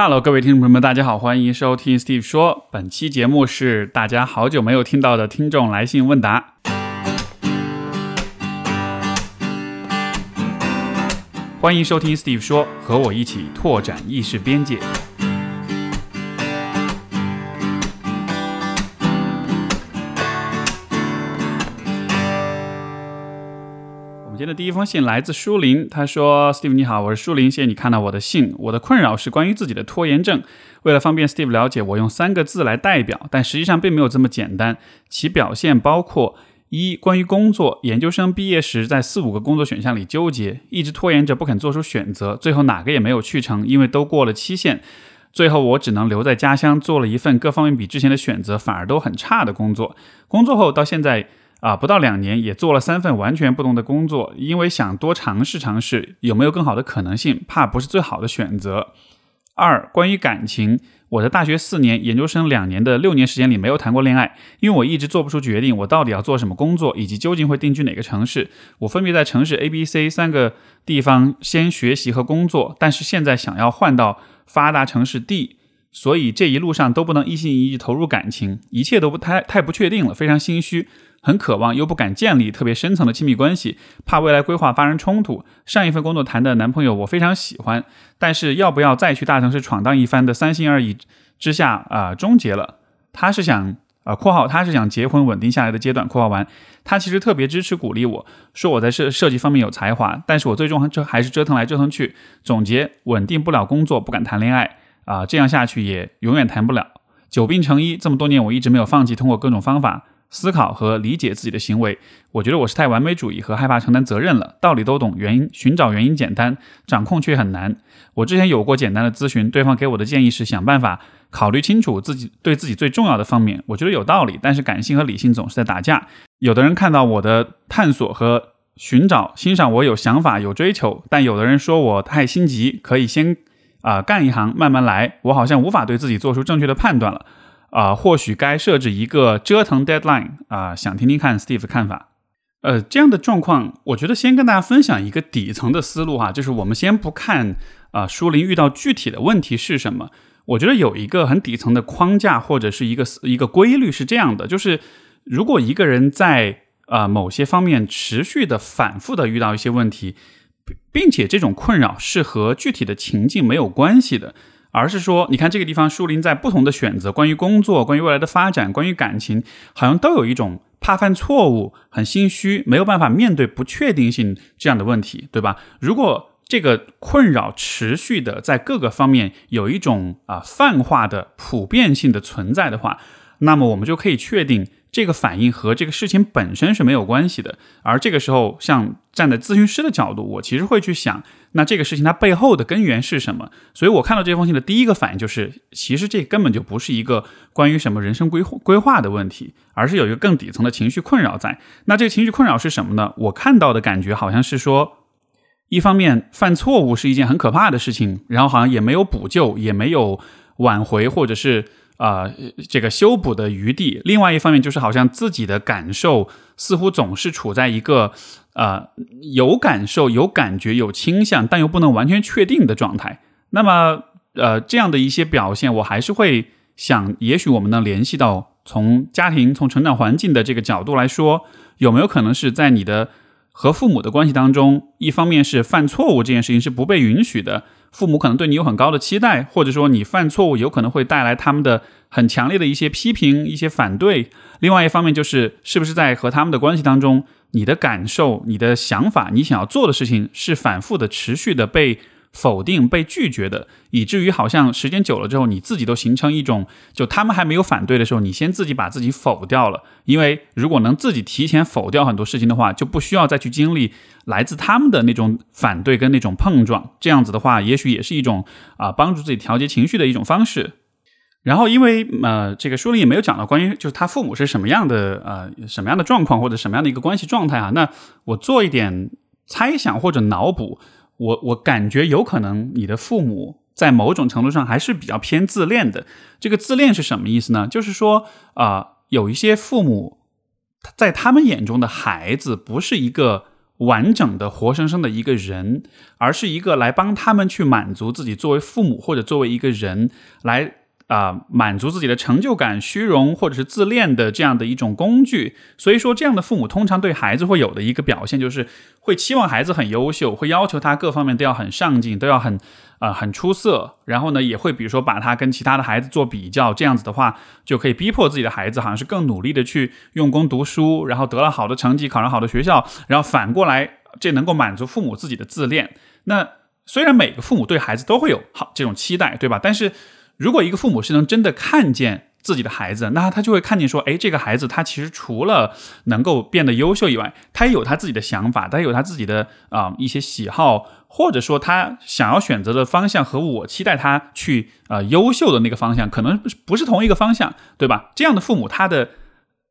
Hello，各位听众朋友们，大家好，欢迎收听 Steve 说。本期节目是大家好久没有听到的听众来信问答。欢迎收听 Steve 说，和我一起拓展意识边界。的第一封信来自舒林，他说：“Steve 你好，我是舒林，谢谢你看到我的信。我的困扰是关于自己的拖延症。为了方便 Steve 了解，我用三个字来代表，但实际上并没有这么简单。其表现包括：一、关于工作，研究生毕业时在四五个工作选项里纠结，一直拖延着不肯做出选择，最后哪个也没有去成，因为都过了期限。最后我只能留在家乡，做了一份各方面比之前的选择反而都很差的工作。工作后到现在。”啊，不到两年也做了三份完全不同的工作，因为想多尝试尝试有没有更好的可能性，怕不是最好的选择。二，关于感情，我的大学四年、研究生两年的六年时间里没有谈过恋爱，因为我一直做不出决定，我到底要做什么工作，以及究竟会定居哪个城市。我分别在城市 A、B、C 三个地方先学习和工作，但是现在想要换到发达城市 D，所以这一路上都不能一心一意投入感情，一切都不太太不确定了，非常心虚。很渴望又不敢建立特别深层的亲密关系，怕未来规划发生冲突。上一份工作谈的男朋友我非常喜欢，但是要不要再去大城市闯荡一番的三心二意之下啊，终结了。他是想啊（括号他是想结婚稳定下来的阶段）（括号完）。他其实特别支持鼓励我说我在设设计方面有才华，但是我最终这还是折腾来折腾去。总结：稳定不了工作，不敢谈恋爱啊，这样下去也永远谈不了。久病成医，这么多年我一直没有放弃，通过各种方法。思考和理解自己的行为，我觉得我是太完美主义和害怕承担责任了。道理都懂，原因寻找原因简单，掌控却很难。我之前有过简单的咨询，对方给我的建议是想办法考虑清楚自己对自己最重要的方面。我觉得有道理，但是感性和理性总是在打架。有的人看到我的探索和寻找，欣赏我有想法、有追求，但有的人说我太心急，可以先啊干一行，慢慢来。我好像无法对自己做出正确的判断了。啊，或许该设置一个折腾 deadline 啊，想听听看 Steve 的看法。呃，这样的状况，我觉得先跟大家分享一个底层的思路哈，就是我们先不看啊，舒林遇到具体的问题是什么。我觉得有一个很底层的框架或者是一个一个规律是这样的，就是如果一个人在啊某些方面持续的反复的遇到一些问题，并且这种困扰是和具体的情境没有关系的。而是说，你看这个地方，树林在不同的选择，关于工作、关于未来的发展、关于感情，好像都有一种怕犯错误、很心虚、没有办法面对不确定性这样的问题，对吧？如果这个困扰持续的在各个方面有一种啊泛化的普遍性的存在的话，那么我们就可以确定。这个反应和这个事情本身是没有关系的，而这个时候，像站在咨询师的角度，我其实会去想，那这个事情它背后的根源是什么？所以我看到这封信的第一个反应就是，其实这根本就不是一个关于什么人生规规划的问题，而是有一个更底层的情绪困扰在。那这个情绪困扰是什么呢？我看到的感觉好像是说，一方面犯错误是一件很可怕的事情，然后好像也没有补救，也没有挽回，或者是。啊，这个修补的余地。另外一方面，就是好像自己的感受似乎总是处在一个啊有感受、有感觉、有倾向，但又不能完全确定的状态。那么，呃，这样的一些表现，我还是会想，也许我们能联系到从家庭、从成长环境的这个角度来说，有没有可能是在你的和父母的关系当中，一方面是犯错误这件事情是不被允许的。父母可能对你有很高的期待，或者说你犯错误有可能会带来他们的很强烈的一些批评、一些反对。另外一方面就是，是不是在和他们的关系当中，你的感受、你的想法、你想要做的事情是反复的、持续的被。否定被拒绝的，以至于好像时间久了之后，你自己都形成一种，就他们还没有反对的时候，你先自己把自己否掉了。因为如果能自己提前否掉很多事情的话，就不需要再去经历来自他们的那种反对跟那种碰撞。这样子的话，也许也是一种啊帮助自己调节情绪的一种方式。然后，因为呃，这个书里也没有讲到关于就是他父母是什么样的呃什么样的状况或者什么样的一个关系状态啊。那我做一点猜想或者脑补。我我感觉有可能你的父母在某种程度上还是比较偏自恋的。这个自恋是什么意思呢？就是说啊，有一些父母在他们眼中的孩子不是一个完整的、活生生的一个人，而是一个来帮他们去满足自己作为父母或者作为一个人来。啊，满足自己的成就感、虚荣或者是自恋的这样的一种工具。所以说，这样的父母通常对孩子会有的一个表现，就是会期望孩子很优秀，会要求他各方面都要很上进，都要很啊很出色。然后呢，也会比如说把他跟其他的孩子做比较，这样子的话，就可以逼迫自己的孩子好像是更努力的去用功读书，然后得了好的成绩，考上好的学校。然后反过来，这能够满足父母自己的自恋。那虽然每个父母对孩子都会有好这种期待，对吧？但是。如果一个父母是能真的看见自己的孩子，那他就会看见说，哎，这个孩子他其实除了能够变得优秀以外，他也有他自己的想法，他有他自己的啊一些喜好，或者说他想要选择的方向和我期待他去啊优秀的那个方向，可能不是同一个方向，对吧？这样的父母，他的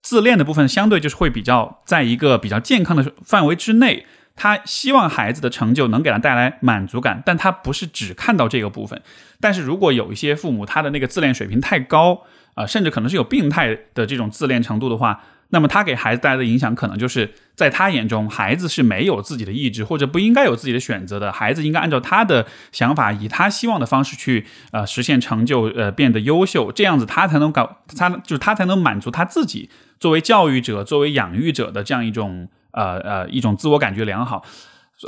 自恋的部分相对就是会比较在一个比较健康的范围之内。他希望孩子的成就能给他带来满足感，但他不是只看到这个部分。但是如果有一些父母，他的那个自恋水平太高啊，甚至可能是有病态的这种自恋程度的话，那么他给孩子带来的影响，可能就是在他眼中，孩子是没有自己的意志，或者不应该有自己的选择的。孩子应该按照他的想法，以他希望的方式去呃实现成就，呃变得优秀，这样子他才能搞，他就是他才能满足他自己作为教育者、作为养育者的这样一种。呃呃，一种自我感觉良好，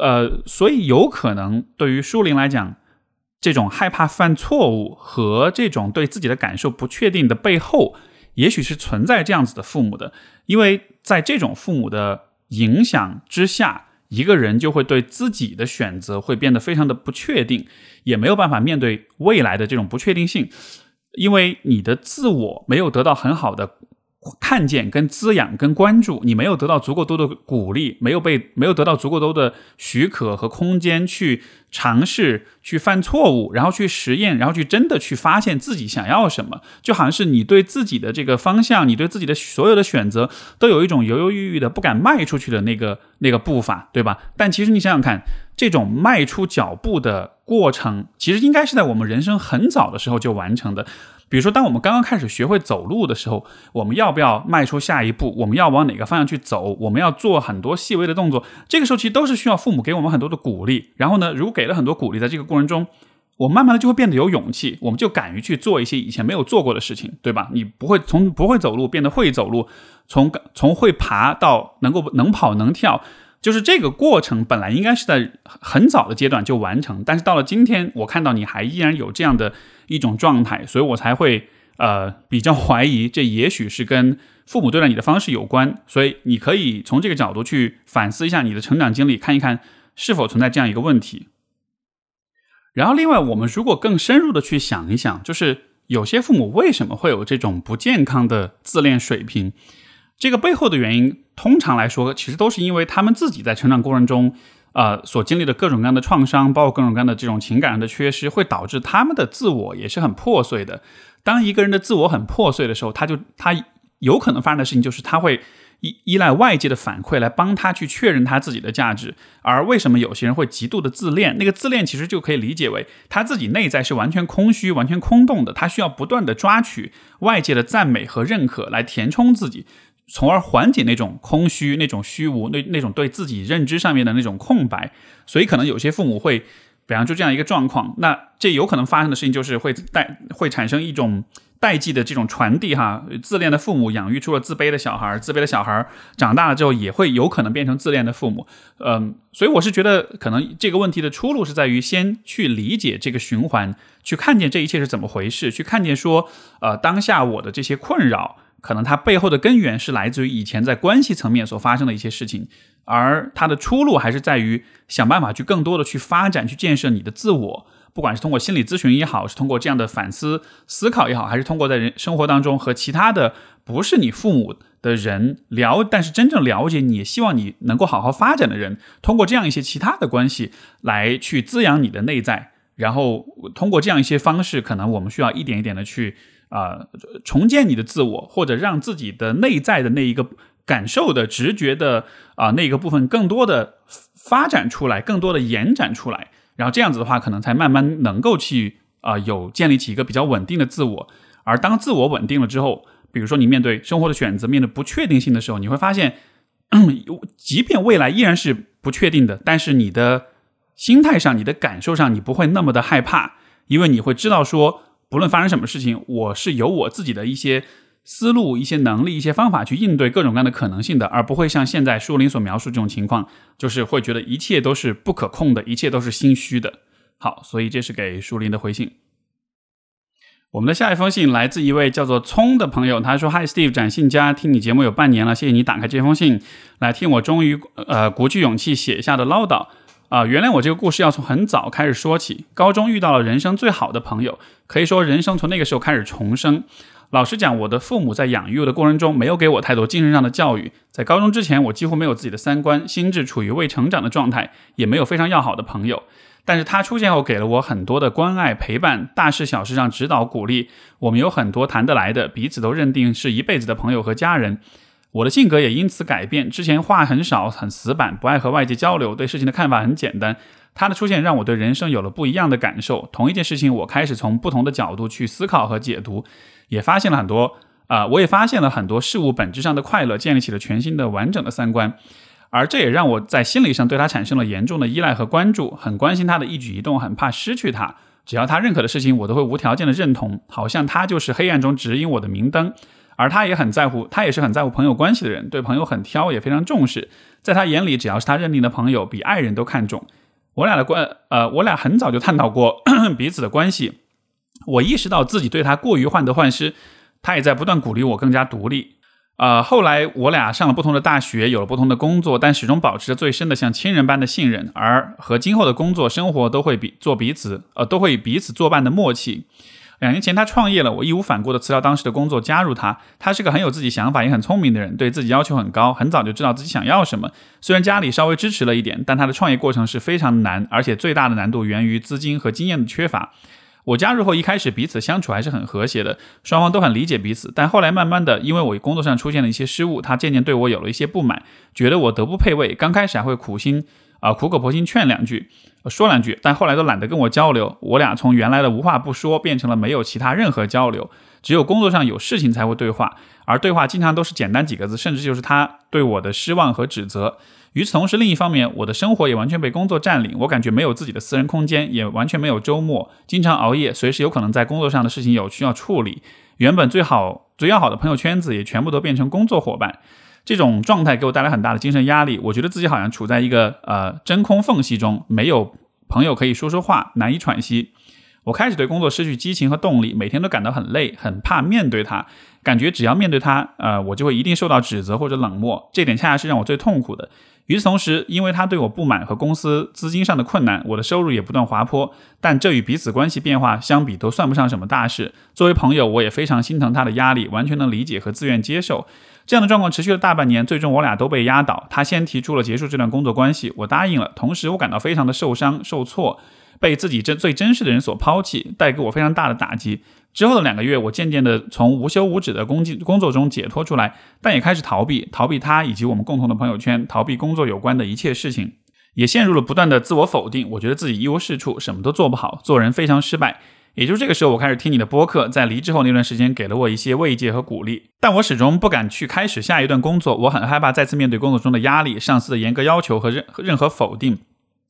呃，所以有可能对于舒林来讲，这种害怕犯错误和这种对自己的感受不确定的背后，也许是存在这样子的父母的，因为在这种父母的影响之下，一个人就会对自己的选择会变得非常的不确定，也没有办法面对未来的这种不确定性，因为你的自我没有得到很好的。看见跟滋养跟关注，你没有得到足够多的鼓励，没有被没有得到足够多的许可和空间去尝试、去犯错误，然后去实验，然后去真的去发现自己想要什么，就好像是你对自己的这个方向，你对自己的所有的选择都有一种犹犹豫豫的不敢迈出去的那个那个步伐，对吧？但其实你想想看，这种迈出脚步的过程，其实应该是在我们人生很早的时候就完成的。比如说，当我们刚刚开始学会走路的时候，我们要不要迈出下一步？我们要往哪个方向去走？我们要做很多细微的动作。这个时候其实都是需要父母给我们很多的鼓励。然后呢，如果给了很多鼓励，在这个过程中，我慢慢的就会变得有勇气，我们就敢于去做一些以前没有做过的事情，对吧？你不会从不会走路变得会走路，从从会爬到能够能跑能跳。就是这个过程本来应该是在很早的阶段就完成，但是到了今天，我看到你还依然有这样的一种状态，所以我才会呃比较怀疑，这也许是跟父母对待你的方式有关。所以你可以从这个角度去反思一下你的成长经历，看一看是否存在这样一个问题。然后，另外我们如果更深入的去想一想，就是有些父母为什么会有这种不健康的自恋水平？这个背后的原因，通常来说，其实都是因为他们自己在成长过程中，呃，所经历的各种各样的创伤，包括各种各样的这种情感上的缺失，会导致他们的自我也是很破碎的。当一个人的自我很破碎的时候，他就他有可能发生的事情就是他会依依赖外界的反馈来帮他去确认他自己的价值。而为什么有些人会极度的自恋？那个自恋其实就可以理解为他自己内在是完全空虚、完全空洞的，他需要不断的抓取外界的赞美和认可来填充自己。从而缓解那种空虚、那种虚无、那那种对自己认知上面的那种空白，所以可能有些父母会，比方就这样一个状况，那这有可能发生的事情就是会带会产生一种代际的这种传递哈。自恋的父母养育出了自卑的小孩，自卑的小孩长大了之后也会有可能变成自恋的父母。嗯，所以我是觉得可能这个问题的出路是在于先去理解这个循环，去看见这一切是怎么回事，去看见说，呃，当下我的这些困扰。可能它背后的根源是来自于以前在关系层面所发生的一些事情，而它的出路还是在于想办法去更多的去发展、去建设你的自我。不管是通过心理咨询也好，是通过这样的反思思考也好，还是通过在人生活当中和其他的不是你父母的人聊，但是真正了解你、希望你能够好好发展的人，通过这样一些其他的关系来去滋养你的内在，然后通过这样一些方式，可能我们需要一点一点的去。啊，重建你的自我，或者让自己的内在的那一个感受的直觉的啊那个部分更多的发展出来，更多的延展出来，然后这样子的话，可能才慢慢能够去啊有建立起一个比较稳定的自我。而当自我稳定了之后，比如说你面对生活的选择，面对不确定性的时候，你会发现 即便未来依然是不确定的，但是你的心态上、你的感受上，你不会那么的害怕，因为你会知道说，不论发生什么事情，我是有我自己的一些思路、一些能力、一些方法去应对各种各样的可能性的，而不会像现在舒林所描述这种情况，就是会觉得一切都是不可控的，一切都是心虚的。好，所以这是给舒林的回信。我们的下一封信来自一位叫做聪的朋友，他说：“Hi Steve，展信佳，听你节目有半年了，谢谢你打开这封信来听我终于呃鼓起勇气写下的唠叨啊。原来我这个故事要从很早开始说起，高中遇到了人生最好的朋友，可以说人生从那个时候开始重生。老实讲，我的父母在养育我的过程中没有给我太多精神上的教育，在高中之前，我几乎没有自己的三观，心智处于未成长的状态，也没有非常要好的朋友。”但是他出现后，给了我很多的关爱陪伴，大事小事上指导鼓励。我们有很多谈得来的，彼此都认定是一辈子的朋友和家人。我的性格也因此改变，之前话很少，很死板，不爱和外界交流，对事情的看法很简单。他的出现让我对人生有了不一样的感受。同一件事情，我开始从不同的角度去思考和解读，也发现了很多啊，我也发现了很多事物本质上的快乐，建立起了全新的完整的三观。而这也让我在心理上对他产生了严重的依赖和关注，很关心他的一举一动，很怕失去他。只要他认可的事情，我都会无条件的认同，好像他就是黑暗中指引我的明灯。而他也很在乎，他也是很在乎朋友关系的人，对朋友很挑，也非常重视。在他眼里，只要是他认定的朋友，比爱人都看重。我俩的关，呃，我俩很早就探讨过 彼此的关系。我意识到自己对他过于患得患失，他也在不断鼓励我更加独立。呃，后来我俩上了不同的大学，有了不同的工作，但始终保持着最深的像亲人般的信任，而和今后的工作生活都会比做彼此，呃，都会彼此作伴的默契。两年前他创业了，我义无反顾的辞掉当时的工作加入他。他是个很有自己想法也很聪明的人，对自己要求很高，很早就知道自己想要什么。虽然家里稍微支持了一点，但他的创业过程是非常难，而且最大的难度源于资金和经验的缺乏。我加入后，一开始彼此相处还是很和谐的，双方都很理解彼此。但后来慢慢的，因为我工作上出现了一些失误，他渐渐对我有了一些不满，觉得我德不配位。刚开始还会苦心啊苦口婆心劝两句，说两句，但后来都懒得跟我交流。我俩从原来的无话不说，变成了没有其他任何交流，只有工作上有事情才会对话，而对话经常都是简单几个字，甚至就是他对我的失望和指责。与此同时，另一方面，我的生活也完全被工作占领，我感觉没有自己的私人空间，也完全没有周末，经常熬夜，随时有可能在工作上的事情有需要处理。原本最好、最要好的朋友圈子也全部都变成工作伙伴，这种状态给我带来很大的精神压力。我觉得自己好像处在一个呃真空缝隙中，没有朋友可以说说话，难以喘息。我开始对工作失去激情和动力，每天都感到很累，很怕面对它，感觉只要面对它，呃，我就会一定受到指责或者冷漠。这点恰恰是让我最痛苦的。与此同时，因为他对我不满和公司资金上的困难，我的收入也不断滑坡。但这与彼此关系变化相比，都算不上什么大事。作为朋友，我也非常心疼他的压力，完全能理解和自愿接受。这样的状况持续了大半年，最终我俩都被压倒。他先提出了结束这段工作关系，我答应了。同时，我感到非常的受伤、受挫，被自己真最珍视的人所抛弃，带给我非常大的打击。之后的两个月，我渐渐的从无休无止的工工作中解脱出来，但也开始逃避，逃避他以及我们共同的朋友圈，逃避工作有关的一切事情，也陷入了不断的自我否定。我觉得自己一无是处，什么都做不好，做人非常失败。也就是这个时候，我开始听你的播客，在离职后那段时间，给了我一些慰藉和鼓励。但我始终不敢去开始下一段工作，我很害怕再次面对工作中的压力、上司的严格要求和任任何否定，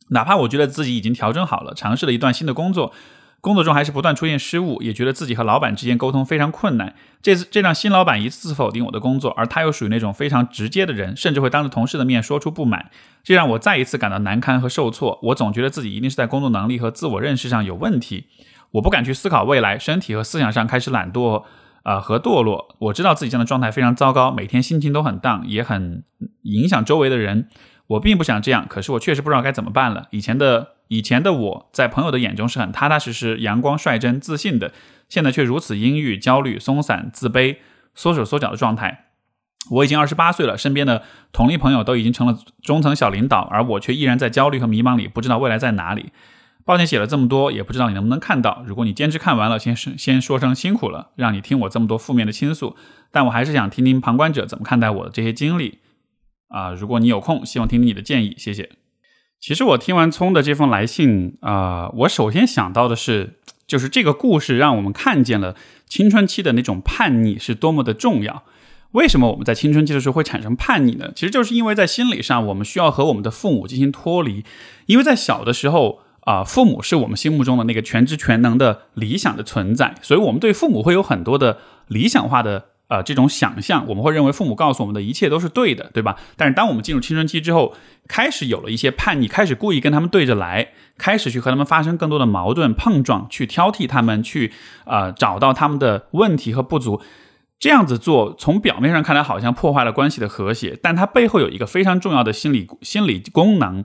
哪怕我觉得自己已经调整好了，尝试了一段新的工作。工作中还是不断出现失误，也觉得自己和老板之间沟通非常困难。这次这让新老板一次次否定我的工作，而他又属于那种非常直接的人，甚至会当着同事的面说出不满，这让我再一次感到难堪和受挫。我总觉得自己一定是在工作能力和自我认识上有问题，我不敢去思考未来，身体和思想上开始懒惰，呃和堕落。我知道自己这样的状态非常糟糕，每天心情都很荡，也很影响周围的人。我并不想这样，可是我确实不知道该怎么办了。以前的。以前的我在朋友的眼中是很踏踏实实、阳光率真、自信的，现在却如此阴郁、焦虑、松散、自卑、缩手缩脚的状态。我已经二十八岁了，身边的同龄朋友都已经成了中层小领导，而我却依然在焦虑和迷茫里，不知道未来在哪里。抱歉写了这么多，也不知道你能不能看到。如果你坚持看完了，先先说声辛苦了，让你听我这么多负面的倾诉。但我还是想听听旁观者怎么看待我的这些经历啊！如果你有空，希望听听你的建议，谢谢。其实我听完聪的这封来信啊，我首先想到的是，就是这个故事让我们看见了青春期的那种叛逆是多么的重要。为什么我们在青春期的时候会产生叛逆呢？其实就是因为在心理上，我们需要和我们的父母进行脱离，因为在小的时候啊，父母是我们心目中的那个全知全能的理想的存在，所以我们对父母会有很多的理想化的呃这种想象，我们会认为父母告诉我们的一切都是对的，对吧？但是当我们进入青春期之后，开始有了一些叛逆，开始故意跟他们对着来，开始去和他们发生更多的矛盾碰撞，去挑剔他们，去呃找到他们的问题和不足。这样子做，从表面上看来好像破坏了关系的和谐，但它背后有一个非常重要的心理心理功能，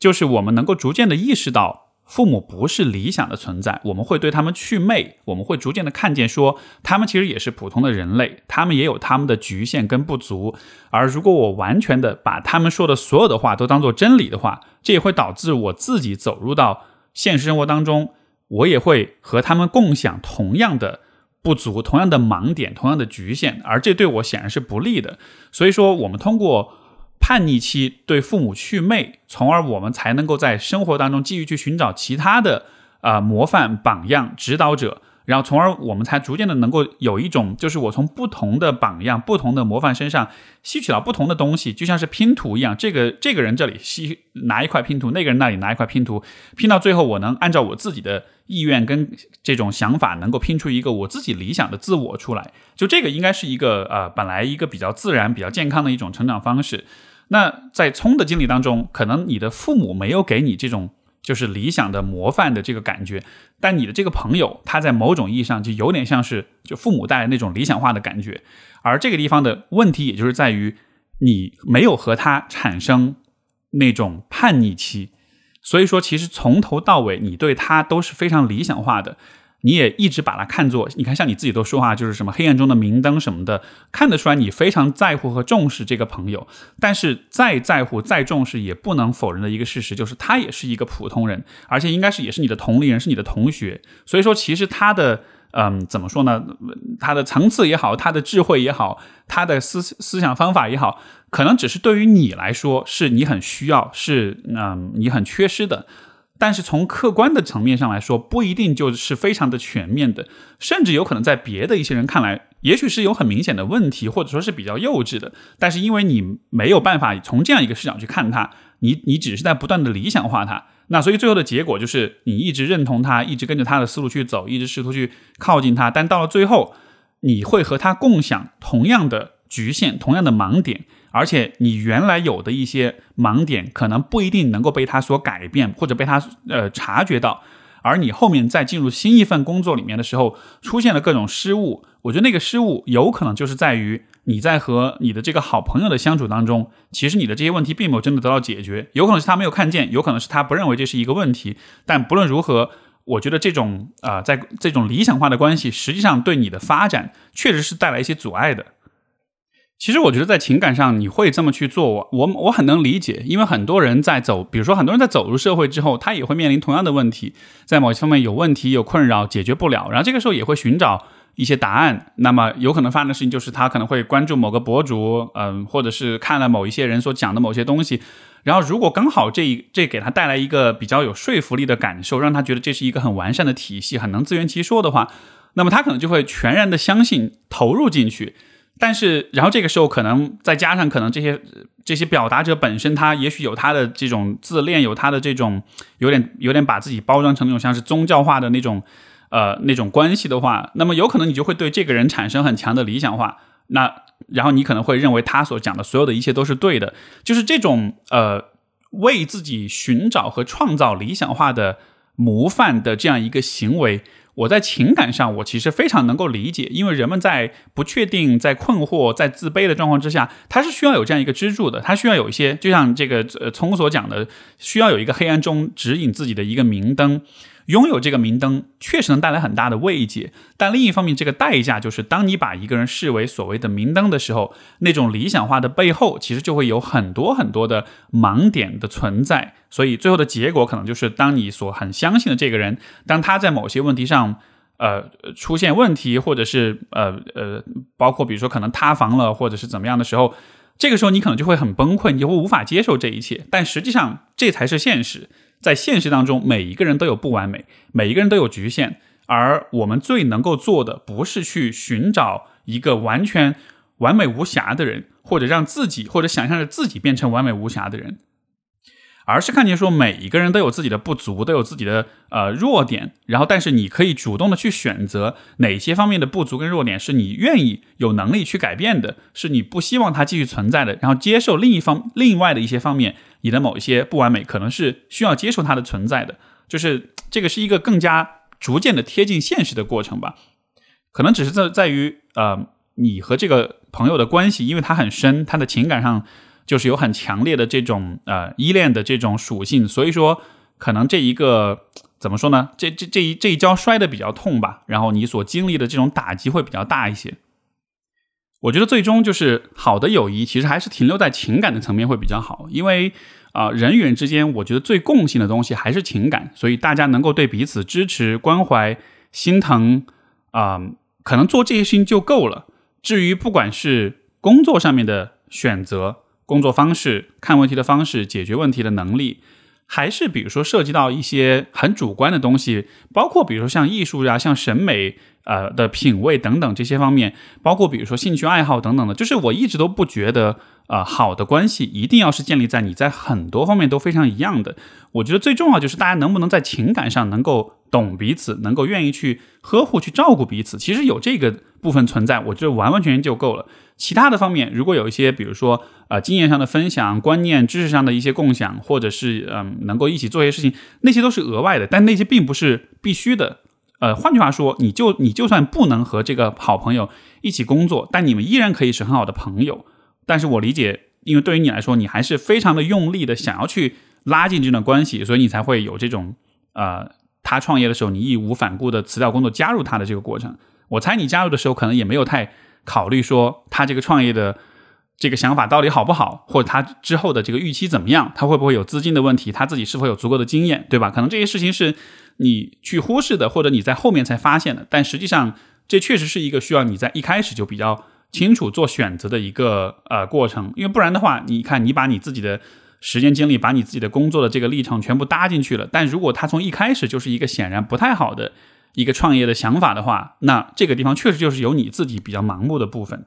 就是我们能够逐渐的意识到，父母不是理想的存在，我们会对他们去魅，我们会逐渐的看见，说他们其实也是普通的人类，他们也有他们的局限跟不足，而如果我完全的把他们说的所有的话都当做真理的话，这也会导致我自己走入到现实生活当中，我也会和他们共享同样的。不足，同样的盲点，同样的局限，而这对我显然是不利的。所以说，我们通过叛逆期对父母去魅，从而我们才能够在生活当中继续去寻找其他的啊模范榜样、指导者。然后，从而我们才逐渐的能够有一种，就是我从不同的榜样、不同的模范身上吸取到不同的东西，就像是拼图一样。这个 这个人这里吸拿一块拼图，那个人那里拿一块拼图，拼到最后，我能按照我自己的意愿跟这种想法，能够拼出一个我自己理想的自我出来。就这个应该是一个呃，本来一个比较自然、比较健康的一种成长方式。那在聪的经历当中，可能你的父母没有给你这种。就是理想的模范的这个感觉，但你的这个朋友，他在某种意义上就有点像是就父母带来那种理想化的感觉，而这个地方的问题，也就是在于你没有和他产生那种叛逆期，所以说其实从头到尾你对他都是非常理想化的。你也一直把它看作，你看像你自己都说话，就是什么黑暗中的明灯什么的，看得出来你非常在乎和重视这个朋友。但是再在乎再重视，也不能否认的一个事实，就是他也是一个普通人，而且应该是也是你的同龄人，是你的同学。所以说，其实他的，嗯，怎么说呢？他的层次也好，他的智慧也好，他的思思想方法也好，可能只是对于你来说，是你很需要，是嗯，你很缺失的。但是从客观的层面上来说，不一定就是非常的全面的，甚至有可能在别的一些人看来，也许是有很明显的问题，或者说是比较幼稚的。但是因为你没有办法从这样一个视角去看他，你你只是在不断的理想化他，那所以最后的结果就是你一直认同他，一直跟着他的思路去走，一直试图去靠近他，但到了最后，你会和他共享同样的局限，同样的盲点。而且你原来有的一些盲点，可能不一定能够被他所改变，或者被他呃察觉到。而你后面在进入新一份工作里面的时候，出现了各种失误，我觉得那个失误有可能就是在于你在和你的这个好朋友的相处当中，其实你的这些问题并没有真的得到解决，有可能是他没有看见，有可能是他不认为这是一个问题。但不论如何，我觉得这种啊，在这种理想化的关系，实际上对你的发展确实是带来一些阻碍的。其实我觉得在情感上你会这么去做，我我我很能理解，因为很多人在走，比如说很多人在走入社会之后，他也会面临同样的问题，在某些方面有问题有困扰解决不了，然后这个时候也会寻找一些答案。那么有可能发生的事情就是他可能会关注某个博主，嗯，或者是看了某一些人所讲的某些东西，然后如果刚好这一这给他带来一个比较有说服力的感受，让他觉得这是一个很完善的体系，很能自圆其说的话，那么他可能就会全然的相信投入进去。但是，然后这个时候可能再加上可能这些这些表达者本身，他也许有他的这种自恋，有他的这种有点有点把自己包装成那种像是宗教化的那种呃那种关系的话，那么有可能你就会对这个人产生很强的理想化。那然后你可能会认为他所讲的所有的一切都是对的，就是这种呃为自己寻找和创造理想化的模范的这样一个行为。我在情感上，我其实非常能够理解，因为人们在不确定、在困惑、在自卑的状况之下，他是需要有这样一个支柱的，他需要有一些，就像这个呃聪所讲的，需要有一个黑暗中指引自己的一个明灯。拥有这个明灯确实能带来很大的慰藉，但另一方面，这个代价就是，当你把一个人视为所谓的明灯的时候，那种理想化的背后，其实就会有很多很多的盲点的存在。所以，最后的结果可能就是，当你所很相信的这个人，当他在某些问题上，呃，出现问题，或者是呃呃，包括比如说可能塌房了，或者是怎么样的时候，这个时候你可能就会很崩溃，你就会无法接受这一切。但实际上，这才是现实。在现实当中，每一个人都有不完美，每一个人都有局限，而我们最能够做的，不是去寻找一个完全。完美无瑕的人，或者让自己或者想象着自己变成完美无瑕的人。而是看见说每一个人都有自己的不足，都有自己的呃弱点，然后但是你可以主动的去选择哪些方面的不足跟弱点是你愿意有能力去改变的，是你不希望它继续存在的，然后接受另一方另外的一些方面，你的某一些不完美可能是需要接受它的存在的，就是 这个是一个更加逐渐的贴近现实的过程吧，可能只是在在于呃你和这个朋友的关系，因为他很深，他的情感上。就是有很强烈的这种呃依恋的这种属性，所以说可能这一个 怎么说呢？这这这一这一跤摔的比较痛吧，然后你所经历的这种打击会比较大一些。我觉得最终就是好的友谊其实还是停留在情感的层面会比较好，因为啊人与人之间，我觉得最共性的东西还是情感，所以大家能够对彼此支持、关怀、心疼啊，可能做这些事情就够了。至于不管是工作上面的选择，工作方式、看问题的方式、解决问题的能力，还是比如说涉及到一些很主观的东西，包括比如说像艺术呀、像审美呃的品味等等这些方面，包括比如说兴趣爱好等等的，就是我一直都不觉得。啊，好的关系一定要是建立在你在很多方面都非常一样的。我觉得最重要就是大家能不能在情感上能够懂彼此，能够愿意去呵护、去照顾彼此。其实有这个部分存在，我觉得完完全全就够了。其他的方面，如果有一些，比如说啊，经验上的分享、观念、知识上的一些共享，或者是嗯，能够一起做一些事情，那些都是额外的，但那些并不是必须的。呃，换句话说，你就你就算不能和这个好朋友一起工作，但你们依然可以是很好的朋友。但是我理解，因为对于你来说，你还是非常的用力的想要去拉近这段关系，所以你才会有这种呃，他创业的时候，你义无反顾的辞掉工作加入他的这个过程。我猜你加入的时候，可能也没有太考虑说他这个创业的这个想法到底好不好，或者他之后的这个预期怎么样，他会不会有资金的问题，他自己是否有足够的经验，对吧？可能这些事情是你去忽视的，或者你在后面才发现的。但实际上，这确实是一个需要你在一开始就比较。清楚做选择的一个呃过程，因为不然的话，你看你把你自己的时间精力，把你自己的工作的这个历程全部搭进去了，但如果他从一开始就是一个显然不太好的一个创业的想法的话，那这个地方确实就是有你自己比较盲目的部分。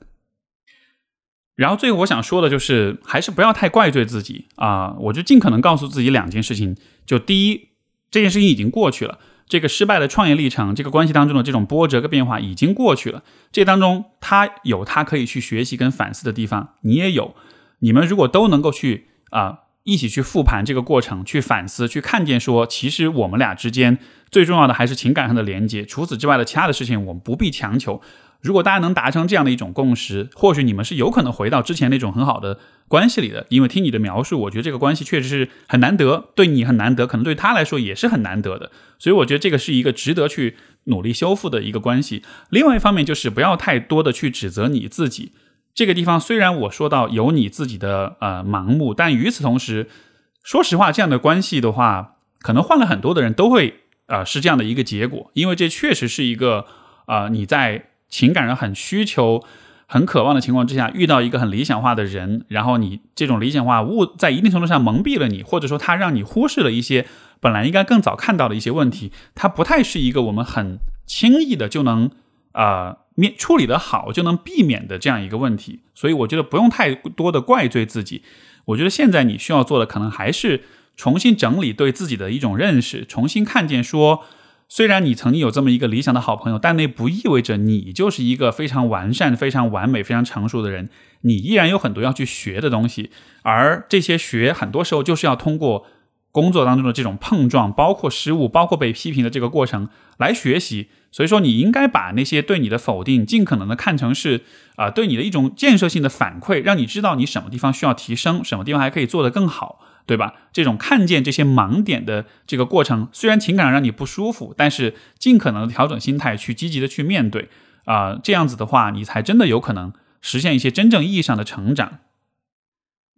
然后最后我想说的就是，还是不要太怪罪自己啊，我就尽可能告诉自己两件事情，就第一，这件事情已经过去了。这个失败的创业历程，这个关系当中的这种波折跟变化已经过去了。这当中，他有他可以去学习跟反思的地方，你也有。你们如果都能够去啊，一起去复盘这个过程，去反思，去看见说，其实我们俩之间最重要的还是情感上的连接。除此之外的其他的事情，我们不必强求。如果大家能达成这样的一种共识，或许你们是有可能回到之前那种很好的关系里的。因为听你的描述，我觉得这个关系确实是很难得，对你很难得，可能对他来说也是很难得的。所以我觉得这个是一个值得去努力修复的一个关系。另外一方面就是不要太多的去指责你自己。这个地方虽然我说到有你自己的呃盲目，但与此同时，说实话，这样的关系的话，可能换了很多的人都会呃是这样的一个结果，因为这确实是一个呃你在。情感上很需求、很渴望的情况之下，遇到一个很理想化的人，然后你这种理想化误在一定程度上蒙蔽了你，或者说他让你忽视了一些本来应该更早看到的一些问题，它不太是一个我们很轻易的就能啊面处理的好就能避免的这样一个问题。所以我觉得不用太多的怪罪自己。我觉得现在你需要做的可能还是重新整理对自己的一种认识，重新看见说。虽然你曾经有这么一个理想的好朋友，但那不意味着你就是一个非常完善、非常完美、非常成熟的人。你依然有很多要去学的东西，而这些学很多时候就是要通过工作当中的这种碰撞，包括失误，包括被批评的这个过程来学习。所以说，你应该把那些对你的否定，尽可能的看成是啊，对你的一种建设性的反馈，让你知道你什么地方需要提升，什么地方还可以做得更好。对吧？这种看见这些盲点的这个过程，虽然情感上让你不舒服，但是尽可能的调整心态，去积极的去面对啊，这样子的话，你才真的有可能实现一些真正意义上的成长。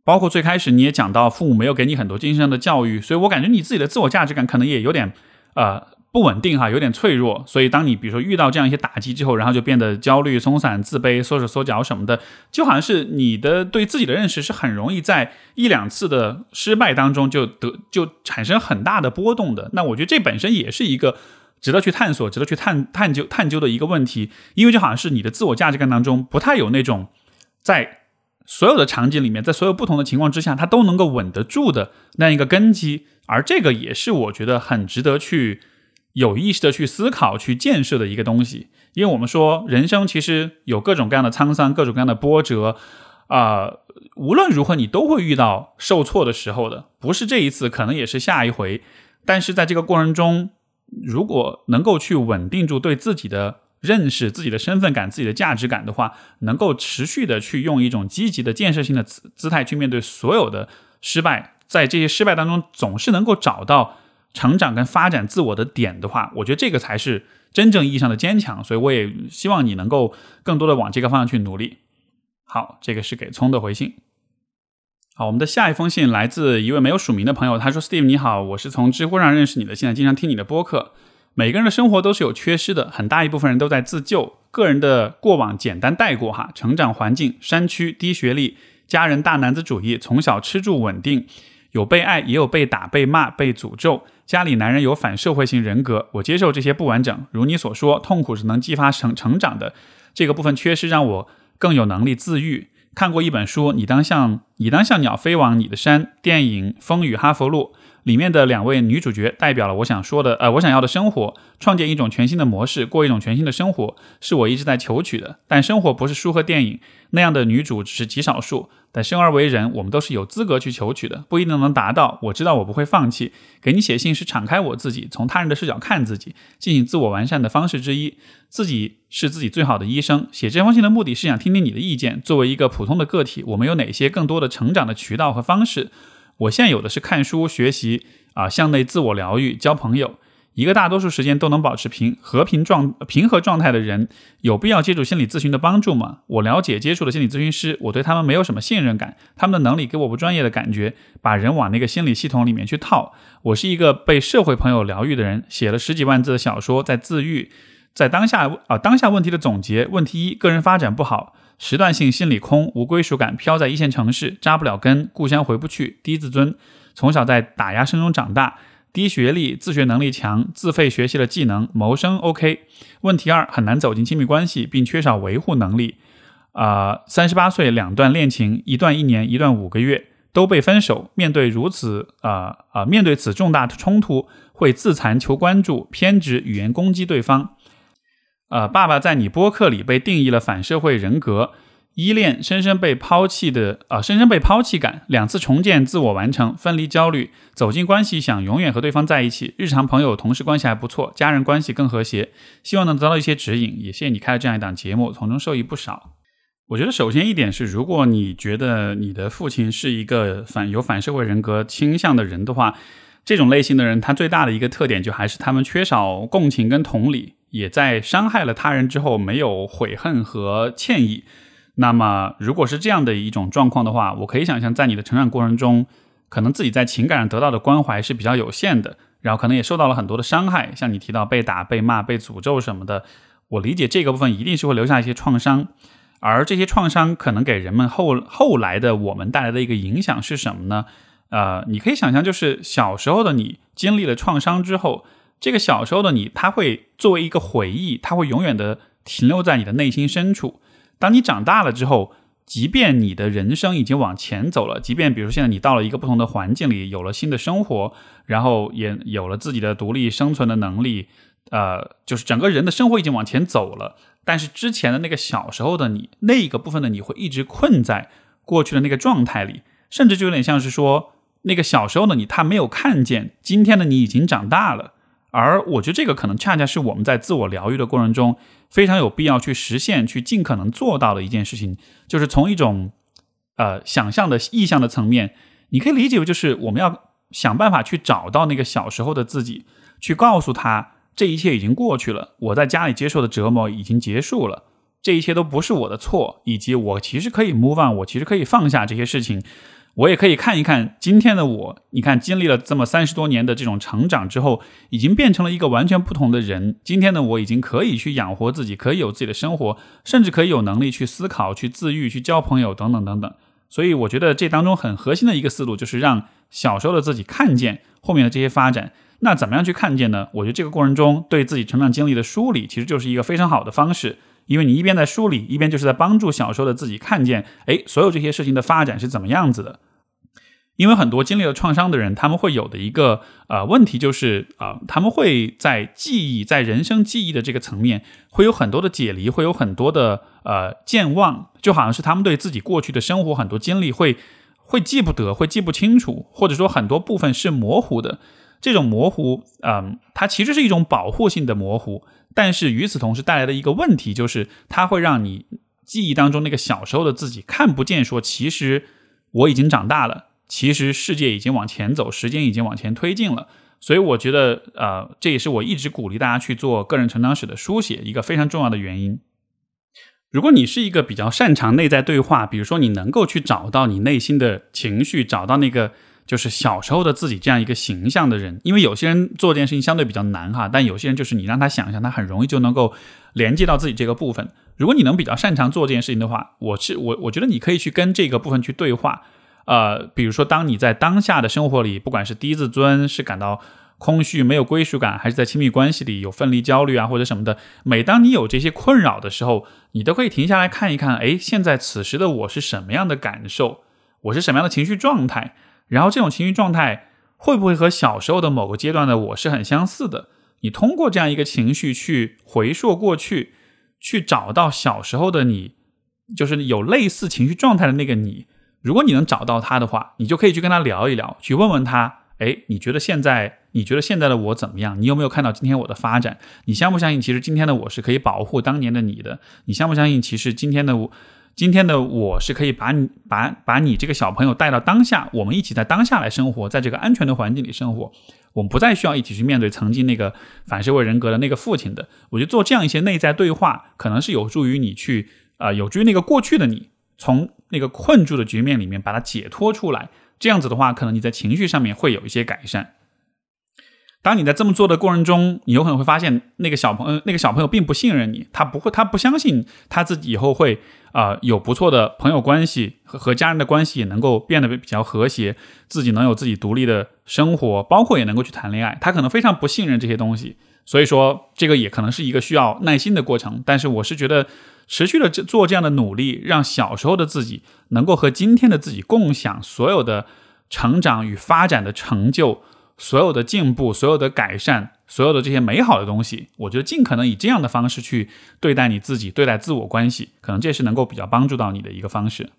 包括最开始你也讲到，父母没有给你很多精神上的教育，所以我感觉你自己的自我价值感可能也有点呃。不稳定哈，有点脆弱，所以当你比如说遇到这样一些打击之后，然后就变得焦虑、松散、自卑、缩手缩脚什么的，就好像是你的对自己的认识是很容易在一两次的失败当中就得就产生很大的波动的。那我觉得这本身也是一个值得去探索、值得去探探究探究的一个问题，因为就好像是你的自我价值感当中不太有那种在所有的场景里面，在所有不同的情况之下，它都能够稳得住的那样一个根基。而这个也是我觉得很值得去有意识的去思考、去建设的一个东西。因为我们说人生其实有各种各样的沧桑、各种各样的波折，啊，无论如何你都会遇到受挫的时候的，不是这一次，可能也是下一回。但是在这个过程中，如果能够去稳定住对自己的认识、自己的身份感、自己的价值感的话，能够持续的去用一种积极的建设性的姿姿态去面对所有的失败，在这些失败当中总是能够找到成长跟发展自我的点的话，我觉得这个才是真正意义上的坚强。所以我也希望你能够更多的往这个方向去努力。好，这个是给聪的回信。好，我们的下一封信来自一位没有署名的朋友，他说：“Steve 你好，我是从知乎上认识你的，现在经常听你的播客。每个人的生活都是有缺失的，很大一部分人都在自救。个人的过往简单带过哈，成长环境山区低学历，家人大男子主义，从小吃住稳定，有被爱也有被打被骂被诅咒。家里男人有反社会型人格，我接受这些不完整。如你所说，痛苦是能激发成成长的，这个部分缺失让我更有能力自愈。”看过一本书，你当像你当像鸟飞往你的山。电影《风雨哈佛路》里面的两位女主角代表了我想说的，呃，我想要的生活，创建一种全新的模式，过一种全新的生活，是我一直在求取的。但生活不是书和电影那样的女主，只是极少数。但生而为人，我们都是有资格去求取的，不一定能达到。我知道我不会放弃。给你写信是敞开我自己，从他人的视角看自己，进行自我完善的方式之一。自己是自己最好的医生。写这封信的目的是想听听你的意见。作为一个普通的个体，我们有哪些更多的成长的渠道和方式？我现在有的是看书学习啊，向内自我疗愈，交朋友。一个大多数时间都能保持平和平状平和状态的人，有必要接触心理咨询的帮助吗？我了解接触的心理咨询师，我对他们没有什么信任感，他们的能力给我不专业的感觉，把人往那个心理系统里面去套。我是一个被社会朋友疗愈的人，写了十几万字的小说，在自愈，在当下啊当下问题的总结。问题一：个人发展不好，时段性心理空，无归属感，飘在一线城市，扎不了根，故乡回不去，低自尊，从小在打压声中长大。低学历，自学能力强，自费学习了技能，谋生 OK。问题二，很难走进亲密关系，并缺少维护能力。啊，三十八岁，两段恋情，一段一年，一段五个月，都被分手。面对如此啊啊，面对此重大的冲突，会自残求关注，偏执语言攻击对方。呃，爸爸在你播客里被定义了反社会人格。依恋，深深被抛弃的啊，深深被抛弃感，两次重建，自我完成，分离焦虑，走进关系，想永远和对方在一起。日常朋友、同事关系还不错，家人关系更和谐，希望能得到一些指引。也谢谢你开了这样一档节目，从中受益不少。我觉得首先一点是，如果你觉得你的父亲是一个反有反社会人格倾向的人的话，这种类型的人，他最大的一个特点就还是他们缺少共情跟同理，也在伤害了他人之后没有悔恨和歉意。那么，如果是这样的一种状况的话，我可以想象，在你的成长过程中，可能自己在情感上得到的关怀是比较有限的，然后可能也受到了很多的伤害，像你提到被打、被骂、被诅咒什么的，我理解这个部分一定是会留下一些创伤，而这些创伤可能给人们后后来的我们带来的一个影响是什么呢？呃，你可以想象，就是小时候的你经历了创伤之后，这个小时候的你，他会作为一个回忆，他会永远的停留在你的内心深处。当你长大了之后，即便你的人生已经往前走了，即便比如说现在你到了一个不同的环境里，有了新的生活，然后也有了自己的独立生存的能力，呃，就是整个人的生活已经往前走了。但是之前的那个小时候的你，那个部分的你会一直困在过去的那个状态里，甚至就有点像是说，那个小时候的你他没有看见今天的你已经长大了。而我觉得这个可能恰恰是我们在自我疗愈的过程中非常有必要去实现、去尽可能做到的一件事情，就是从一种呃想象的意象的层面，你可以理解为就是我们要想办法去找到那个小时候的自己，去告诉他这一切已经过去了，我在家里接受的折磨已经结束了，这一切都不是我的错，以及我其实可以 move on，我其实可以放下这些事情。我也可以看一看今天的我，你看，经历了这么三十多年的这种成长之后，已经变成了一个完全不同的人。今天的我已经可以去养活自己，可以有自己的生活，甚至可以有能力去思考、去自愈、去交朋友等等等等。所以，我觉得这当中很核心的一个思路，就是让小时候的自己看见后面的这些发展。那怎么样去看见呢？我觉得这个过程中对自己成长经历的梳理，其实就是一个非常好的方式。因为你一边在梳理，一边就是在帮助小时候的自己看见，哎，所有这些事情的发展是怎么样子的。因为很多经历了创伤的人，他们会有的一个呃问题就是啊，他们会在记忆、在人生记忆的这个层面，会有很多的解离，会有很多的呃健忘，就好像是他们对自己过去的生活很多经历会会记不得，会记不清楚，或者说很多部分是模糊的。这种模糊，嗯，它其实是一种保护性的模糊，但是与此同时带来的一个问题就是，它会让你记忆当中那个小时候的自己看不见，说其实我已经长大了。其实世界已经往前走，时间已经往前推进了，所以我觉得，呃，这也是我一直鼓励大家去做个人成长史的书写一个非常重要的原因。如果你是一个比较擅长内在对话，比如说你能够去找到你内心的情绪，找到那个就是小时候的自己这样一个形象的人，因为有些人做这件事情相对比较难哈，但有些人就是你让他想象，他很容易就能够连接到自己这个部分。如果你能比较擅长做这件事情的话，我是我我觉得你可以去跟这个部分去对话。呃，比如说，当你在当下的生活里，不管是低自尊，是感到空虚、没有归属感，还是在亲密关系里有分离焦虑啊，或者什么的，每当你有这些困扰的时候，你都可以停下来看一看，哎，现在此时的我是什么样的感受，我是什么样的情绪状态，然后这种情绪状态会不会和小时候的某个阶段的我是很相似的？你通过这样一个情绪去回溯过去，去找到小时候的你，就是有类似情绪状态的那个你。如果你能找到他的话，你就可以去跟他聊一聊，去问问他，哎，你觉得现在，你觉得现在的我怎么样？你有没有看到今天我的发展？你相不相信，其实今天的我是可以保护当年的你的？你相不相信，其实今天的我，今天的我是可以把你把把你这个小朋友带到当下，我们一起在当下来生活，在这个安全的环境里生活，我们不再需要一起去面对曾经那个反社会人格的那个父亲的。我觉得做这样一些内在对话，可能是有助于你去，呃，有助于那个过去的你。从那个困住的局面里面把它解脱出来，这样子的话，可能你在情绪上面会有一些改善。当你在这么做的过程中，你有可能会发现，那个小朋友，那个小朋友并不信任你，他不会，他不相信他自己以后会啊有不错的朋友关系和和家人的关系也能够变得比较和谐，自己能有自己独立的生活，包括也能够去谈恋爱，他可能非常不信任这些东西。所以说，这个也可能是一个需要耐心的过程。但是，我是觉得。持续的做这样的努力，让小时候的自己能够和今天的自己共享所有的成长与发展的成就，所有的进步，所有的改善，所有的这些美好的东西。我觉得尽可能以这样的方式去对待你自己，对待自我关系，可能这是能够比较帮助到你的一个方式。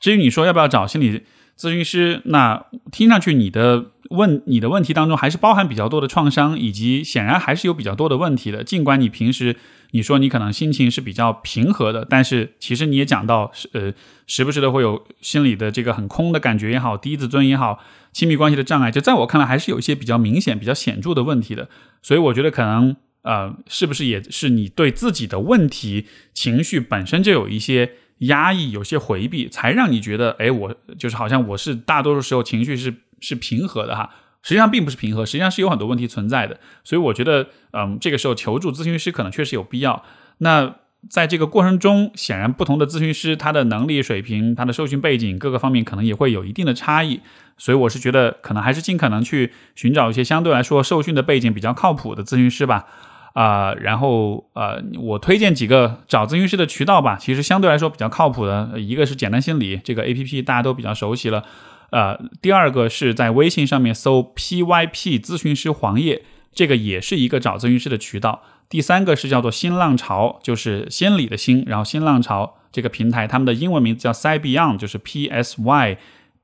至于你说要不要找心理咨询师，那听上去你的问你的问题当中还是包含比较多的创伤，以及显然还是有比较多的问题的。尽管你平时。你说你可能心情是比较平和的，但是其实你也讲到，呃，时不时的会有心里的这个很空的感觉也好，低自尊也好，亲密关系的障碍，就在我看来还是有一些比较明显、比较显著的问题的。所以我觉得可能，呃，是不是也是你对自己的问题情绪本身就有一些压抑、有些回避，才让你觉得，哎，我就是好像我是大多数时候情绪是是平和的哈。实际上并不是平和，实际上是有很多问题存在的，所以我觉得，嗯，这个时候求助咨询师可能确实有必要。那在这个过程中，显然不同的咨询师他的能力水平、他的受训背景各个方面可能也会有一定的差异，所以我是觉得可能还是尽可能去寻找一些相对来说受训的背景比较靠谱的咨询师吧。啊，然后呃，我推荐几个找咨询师的渠道吧，其实相对来说比较靠谱的，一个是简单心理这个 A P P，大家都比较熟悉了。呃，第二个是在微信上面搜 PYP 咨询师黄页，这个也是一个找咨询师的渠道。第三个是叫做新浪潮，就是心理的心，然后新浪潮这个平台，他们的英文名字叫 Psybeyond，就是 P S Y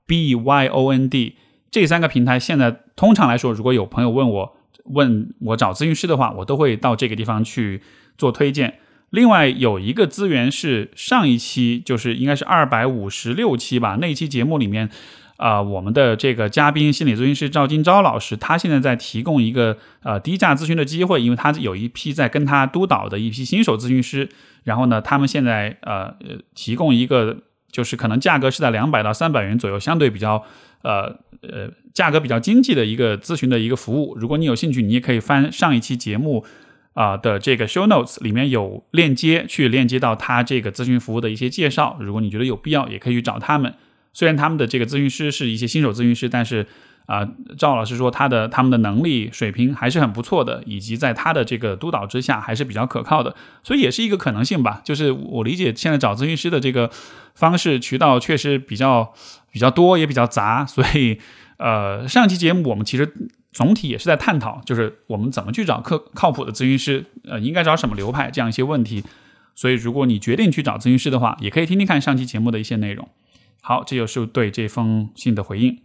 B Y O N D。这三个平台现在通常来说，如果有朋友问我问我找咨询师的话，我都会到这个地方去做推荐。另外有一个资源是上一期，就是应该是二百五十六期吧，那一期节目里面。啊，我们的这个嘉宾心理咨询师赵金钊老师，他现在在提供一个呃低价咨询的机会，因为他有一批在跟他督导的一批新手咨询师，然后呢，他们现在呃提供一个就是可能价格是在两百到三百元左右，相对比较呃呃价格比较经济的一个咨询的一个服务。如果你有兴趣，你也可以翻上一期节目啊的这个 show notes 里面有链接，去链接到他这个咨询服务的一些介绍。如果你觉得有必要，也可以去找他们。虽然他们的这个咨询师是一些新手咨询师，但是啊，赵老师说他的他们的能力水平还是很不错的，以及在他的这个督导之下还是比较可靠的，所以也是一个可能性吧。就是我理解现在找咨询师的这个方式渠道确实比较比较多，也比较杂，所以呃，上期节目我们其实总体也是在探讨，就是我们怎么去找靠靠谱的咨询师，呃，应该找什么流派这样一些问题。所以如果你决定去找咨询师的话，也可以听听看上期节目的一些内容。好，这就是对这封信的回应。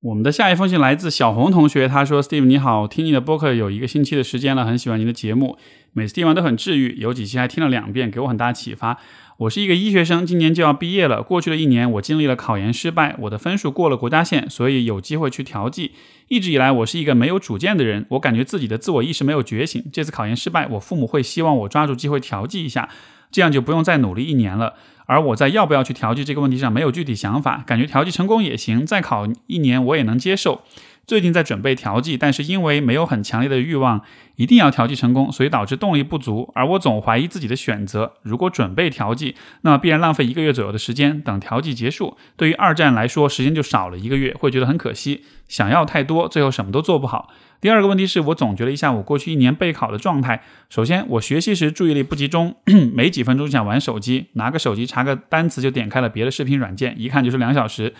我们的下一封信来自小红同学，他说：“Steve 你好，听你的播客有一个星期的时间了，很喜欢您的节目，每次听完都很治愈，有几期还听了两遍，给我很大启发。我是一个医学生，今年就要毕业了。过去的一年，我经历了考研失败，我的分数过了国家线，所以有机会去调剂。一直以来，我是一个没有主见的人，我感觉自己的自我意识没有觉醒。这次考研失败，我父母会希望我抓住机会调剂一下，这样就不用再努力一年了。”而我在要不要去调剂这个问题上没有具体想法，感觉调剂成功也行，再考一年我也能接受。最近在准备调剂，但是因为没有很强烈的欲望一定要调剂成功，所以导致动力不足。而我总怀疑自己的选择。如果准备调剂，那么必然浪费一个月左右的时间。等调剂结束，对于二战来说，时间就少了一个月，会觉得很可惜。想要太多，最后什么都做不好。第二个问题是我总结了一下我过去一年备考的状态。首先，我学习时注意力不集中，没几分钟就想玩手机，拿个手机查个单词就点开了别的视频软件，一看就是两小时。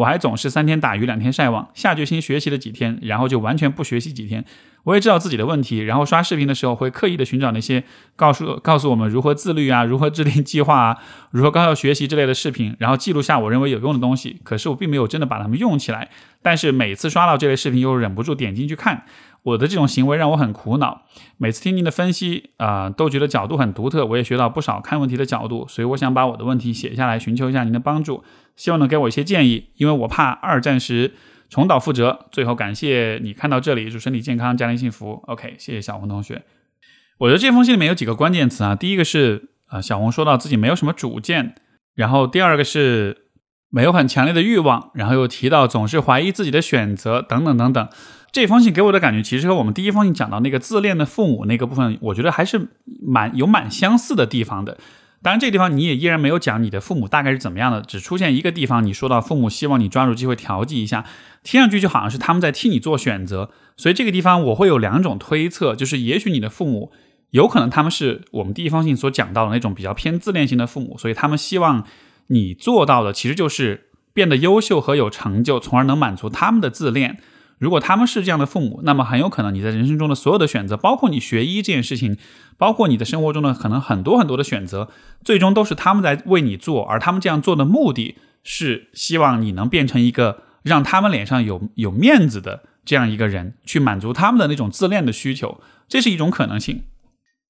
我还总是三天打鱼两天晒网，下决心学习了几天，然后就完全不学习几天。我也知道自己的问题，然后刷视频的时候会刻意的寻找那些告诉告诉我们如何自律啊、如何制定计划啊、如何高效学习之类的视频，然后记录下我认为有用的东西。可是我并没有真的把它们用起来，但是每次刷到这类视频又忍不住点进去看。我的这种行为让我很苦恼。每次听您的分析啊，都觉得角度很独特，我也学到不少看问题的角度。所以我想把我的问题写下来，寻求一下您的帮助，希望能给我一些建议，因为我怕二战时重蹈覆辙。最后感谢你看到这里，祝身体健康，家庭幸福。OK，谢谢小红同学。我觉得这封信里面有几个关键词啊，第一个是啊，小红说到自己没有什么主见，然后第二个是没有很强烈的欲望，然后又提到总是怀疑自己的选择等等等等。这封信给我的感觉，其实和我们第一封信讲到那个自恋的父母那个部分，我觉得还是蛮有蛮相似的地方的。当然，这个地方你也依然没有讲你的父母大概是怎么样的，只出现一个地方，你说到父母希望你抓住机会调剂一下，听上去就好像是他们在替你做选择。所以这个地方我会有两种推测，就是也许你的父母有可能他们是我们第一封信所讲到的那种比较偏自恋型的父母，所以他们希望你做到的其实就是变得优秀和有成就，从而能满足他们的自恋。如果他们是这样的父母，那么很有可能你在人生中的所有的选择，包括你学医这件事情，包括你的生活中的可能很多很多的选择，最终都是他们在为你做，而他们这样做的目的是希望你能变成一个让他们脸上有有面子的这样一个人，去满足他们的那种自恋的需求，这是一种可能性。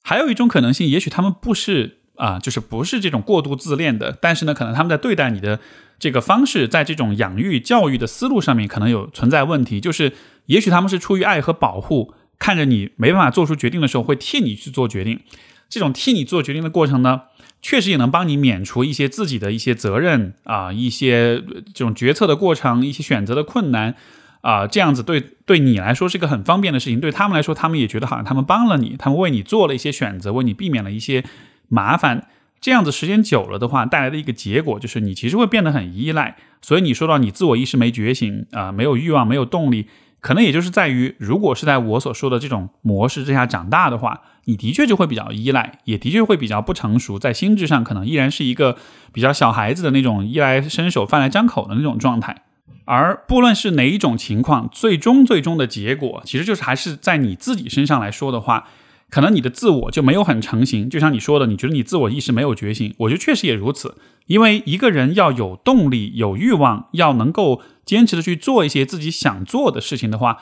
还有一种可能性，也许他们不是啊，就是不是这种过度自恋的，但是呢，可能他们在对待你的。这个方式在这种养育教育的思路上面可能有存在问题，就是也许他们是出于爱和保护，看着你没办法做出决定的时候，会替你去做决定。这种替你做决定的过程呢，确实也能帮你免除一些自己的一些责任啊，一些这种决策的过程，一些选择的困难啊，这样子对对你来说是个很方便的事情，对他们来说，他们也觉得好像他们帮了你，他们为你做了一些选择，为你避免了一些麻烦。这样子时间久了的话，带来的一个结果就是你其实会变得很依赖。所以你说到你自我意识没觉醒啊，没有欲望，没有动力，可能也就是在于，如果是在我所说的这种模式之下长大的话，你的确就会比较依赖，也的确会比较不成熟，在心智上可能依然是一个比较小孩子的那种衣来伸手、饭来张口的那种状态。而不论是哪一种情况，最终最终的结果，其实就是还是在你自己身上来说的话。可能你的自我就没有很成型，就像你说的，你觉得你自我意识没有觉醒，我觉得确实也如此。因为一个人要有动力、有欲望，要能够坚持的去做一些自己想做的事情的话，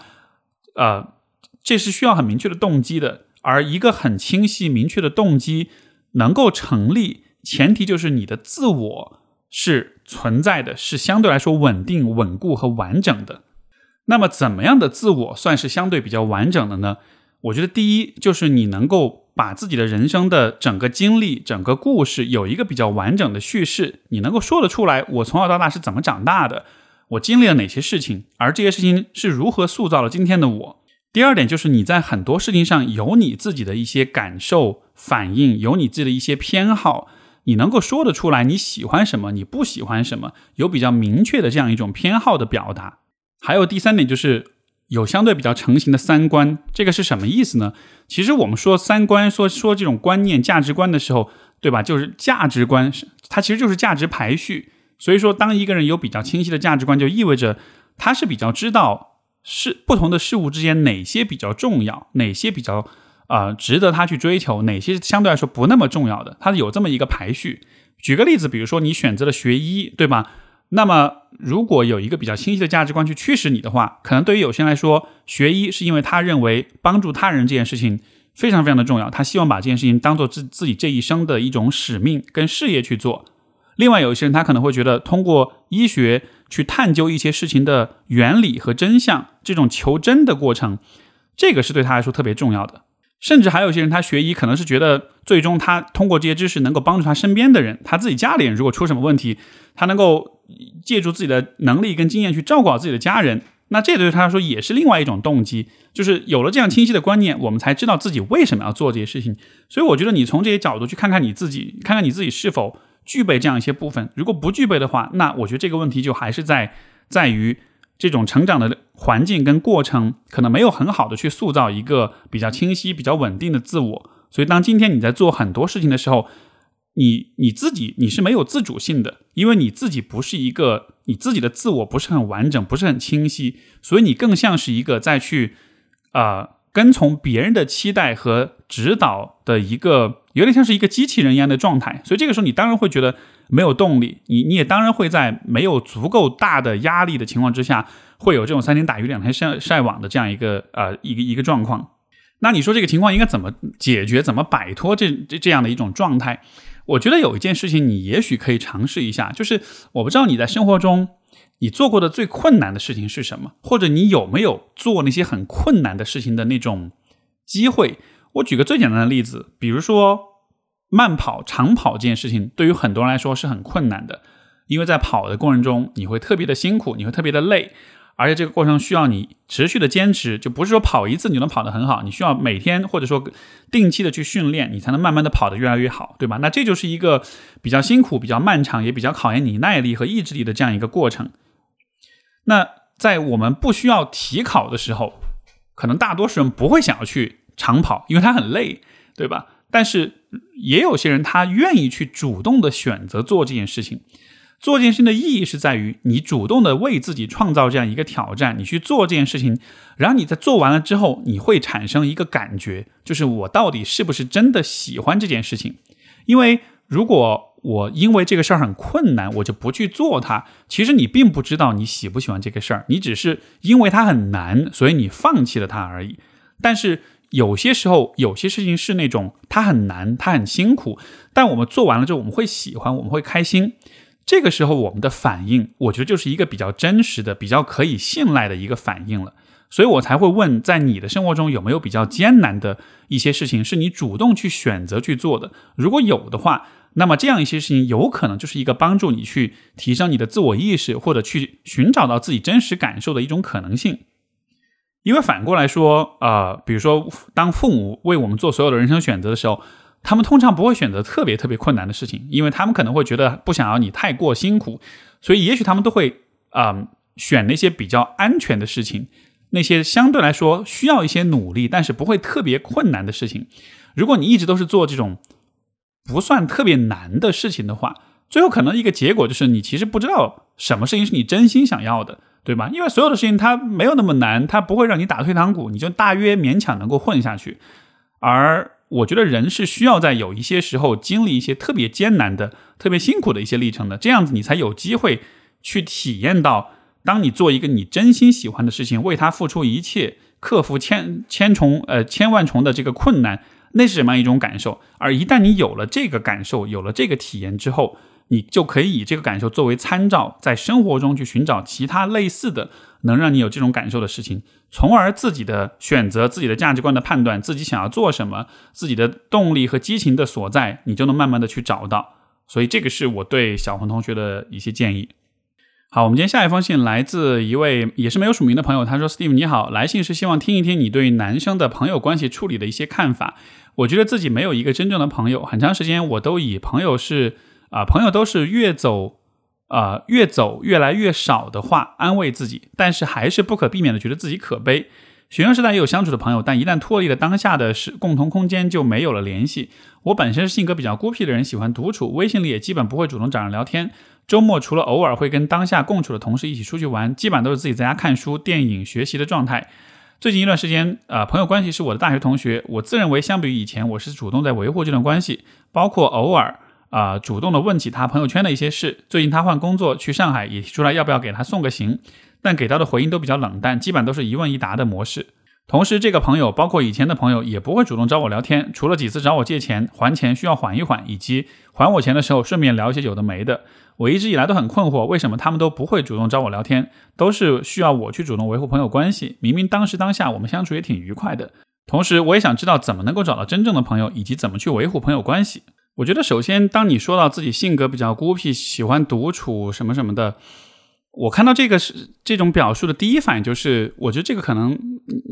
呃，这是需要很明确的动机的。而一个很清晰、明确的动机能够成立，前提就是你的自我是存在的，是相对来说稳定、稳固和完整的。那么，怎么样的自我算是相对比较完整的呢？我觉得第一就是你能够把自己的人生的整个经历、整个故事有一个比较完整的叙事，你能够说得出来，我从小到大是怎么长大的，我经历了哪些事情，而这些事情是如何塑造了今天的我。第二点就是你在很多事情上有你自己的一些感受、反应，有你自己的一些偏好，你能够说得出来你喜欢什么，你不喜欢什么，有比较明确的这样一种偏好的表达。还有第三点就是有相对比较成型的三观，这个是什么意思呢？其实我们说三观，说说这种观念、价值观的时候，对吧？就是价值观，它其实就是价值排序。所以说，当一个人有比较清晰的价值观，就意味着他是比较知道是不同的事物之间哪些比较重要，哪些比较啊值得他去追求，哪些相对来说不那么重要的，他有这么一个排序。举个例子，比如说你选择了学医，对吧？那么如果有一个比较清晰的价值观去驱使你的话，可能对于有些人来说，学医是因为他认为帮助他人这件事情非常非常的重要，他希望把这件事情当做自自己这一生的一种使命跟事业去做。另外，有一些人他可能会觉得，通过医学去探究一些事情的原理和真相，这种求真的过程，这个是对他来说特别重要的。甚至还有些人，他学医可能是觉得，最终他通过这些知识能够帮助他身边的人，他自己家里人如果出什么问题，他能够借助自己的能力跟经验去照顾好自己的家人。那这对他来说也是另外一种动机，就是有了这样清晰的观念，我们才知道自己为什么要做这些事情。所以，我觉得你从这些角度去看看你自己，看看你自己是否。具备这样一些部分，如果不具备的话，那我觉得这个问题就还是在在于这种成长的环境跟过程，可能没有很好的去塑造一个比较清晰、比较稳定的自我。所以，当今天你在做很多事情的时候，你你自己你是没有自主性的，因为你自己不是一个你自己的自我不是很完整，不是很清晰，所以你更像是一个在去啊跟从别人的期待和指导的一个。有点像是一个机器人一样的状态，所以这个时候你当然会觉得没有动力，你你也当然会在没有足够大的压力的情况之下，会有这种三天打鱼两天晒晒网的这样一个呃一个一个状况。那你说这个情况应该怎么解决，怎么摆脱这这这样的一种状态？我觉得有一件事情你也许可以尝试一下，就是我不知道你在生活中你做过的最困难的事情是什么，或者你有没有做那些很困难的事情的那种机会。我举个最简单的例子，比如说慢跑、长跑这件事情，对于很多人来说是很困难的，因为在跑的过程中，你会特别的辛苦，你会特别的累，而且这个过程需要你持续的坚持，就不是说跑一次你就能跑得很好，你需要每天或者说定期的去训练，你才能慢慢的跑得越来越好，对吧？那这就是一个比较辛苦、比较漫长，也比较考验你耐力和意志力的这样一个过程。那在我们不需要体考的时候，可能大多数人不会想要去。长跑，因为他很累，对吧？但是也有些人他愿意去主动的选择做这件事情。做这件事情的意义是在于你主动的为自己创造这样一个挑战，你去做这件事情，然后你在做完了之后，你会产生一个感觉，就是我到底是不是真的喜欢这件事情？因为如果我因为这个事儿很困难，我就不去做它，其实你并不知道你喜不喜欢这个事儿，你只是因为它很难，所以你放弃了它而已。但是。有些时候，有些事情是那种它很难，它很辛苦，但我们做完了之后，我们会喜欢，我们会开心。这个时候，我们的反应，我觉得就是一个比较真实的、比较可以信赖的一个反应了。所以我才会问，在你的生活中有没有比较艰难的一些事情，是你主动去选择去做的？如果有的话，那么这样一些事情有可能就是一个帮助你去提升你的自我意识，或者去寻找到自己真实感受的一种可能性。因为反过来说，呃，比如说，当父母为我们做所有的人生选择的时候，他们通常不会选择特别特别困难的事情，因为他们可能会觉得不想要你太过辛苦，所以也许他们都会啊选那些比较安全的事情，那些相对来说需要一些努力，但是不会特别困难的事情。如果你一直都是做这种不算特别难的事情的话，最后可能一个结果就是你其实不知道什么事情是你真心想要的。对吧？因为所有的事情它没有那么难，它不会让你打退堂鼓，你就大约勉强能够混下去。而我觉得人是需要在有一些时候经历一些特别艰难的、特别辛苦的一些历程的，这样子你才有机会去体验到，当你做一个你真心喜欢的事情，为他付出一切，克服千千重呃千万重的这个困难，那是什么样一种感受？而一旦你有了这个感受，有了这个体验之后，你就可以以这个感受作为参照，在生活中去寻找其他类似的能让你有这种感受的事情，从而自己的选择、自己的价值观的判断、自己想要做什么、自己的动力和激情的所在，你就能慢慢的去找到。所以这个是我对小红同学的一些建议。好，我们今天下一封信来自一位也是没有署名的朋友，他说：“Steve 你好，来信是希望听一听你对男生的朋友关系处理的一些看法。我觉得自己没有一个真正的朋友，很长时间我都以朋友是。”啊，朋友都是越走啊，越走越来越少的话安慰自己，但是还是不可避免的觉得自己可悲。学生时代也有相处的朋友，但一旦脱离了当下的是共同空间，就没有了联系。我本身是性格比较孤僻的人，喜欢独处，微信里也基本不会主动找人聊天。周末除了偶尔会跟当下共处的同事一起出去玩，基本都是自己在家看书、电影、学习的状态。最近一段时间，呃，朋友关系是我的大学同学，我自认为相比于以前，我是主动在维护这段关系，包括偶尔啊主动的问起他朋友圈的一些事。最近他换工作去上海，也提出来要不要给他送个行。但给到的回应都比较冷淡，基本都是一问一答的模式。同时，这个朋友包括以前的朋友也不会主动找我聊天，除了几次找我借钱，还钱需要缓一缓，以及还我钱的时候顺便聊一些有的没的。我一直以来都很困惑，为什么他们都不会主动找我聊天，都是需要我去主动维护朋友关系？明明当时当下我们相处也挺愉快的。同时，我也想知道怎么能够找到真正的朋友，以及怎么去维护朋友关系。我觉得，首先，当你说到自己性格比较孤僻，喜欢独处什么什么的。我看到这个是这种表述的第一反应就是，我觉得这个可能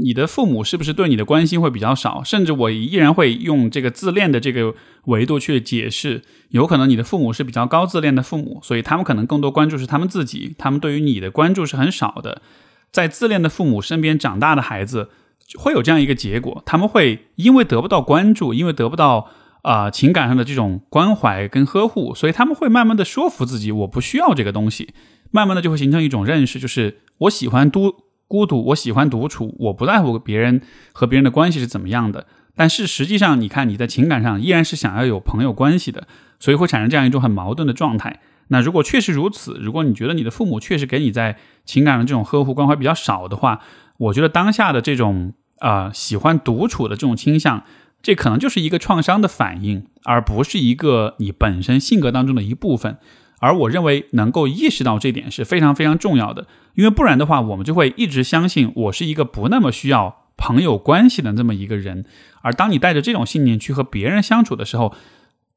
你的父母是不是对你的关心会比较少，甚至我依然会用这个自恋的这个维度去解释，有可能你的父母是比较高自恋的父母，所以他们可能更多关注是他们自己，他们对于你的关注是很少的。在自恋的父母身边长大的孩子会有这样一个结果，他们会因为得不到关注，因为得不到啊情感上的这种关怀跟呵护，所以他们会慢慢的说服自己，我不需要这个东西。慢慢的就会形成一种认识，就是我喜欢独孤独，我喜欢独处，我不在乎别人和别人的关系是怎么样的。但是实际上，你看你在情感上依然是想要有朋友关系的，所以会产生这样一种很矛盾的状态。那如果确实如此，如果你觉得你的父母确实给你在情感上这种呵护关怀比较少的话，我觉得当下的这种啊喜欢独处的这种倾向，这可能就是一个创伤的反应，而不是一个你本身性格当中的一部分。而我认为能够意识到这点是非常非常重要的，因为不然的话，我们就会一直相信我是一个不那么需要朋友关系的这么一个人。而当你带着这种信念去和别人相处的时候，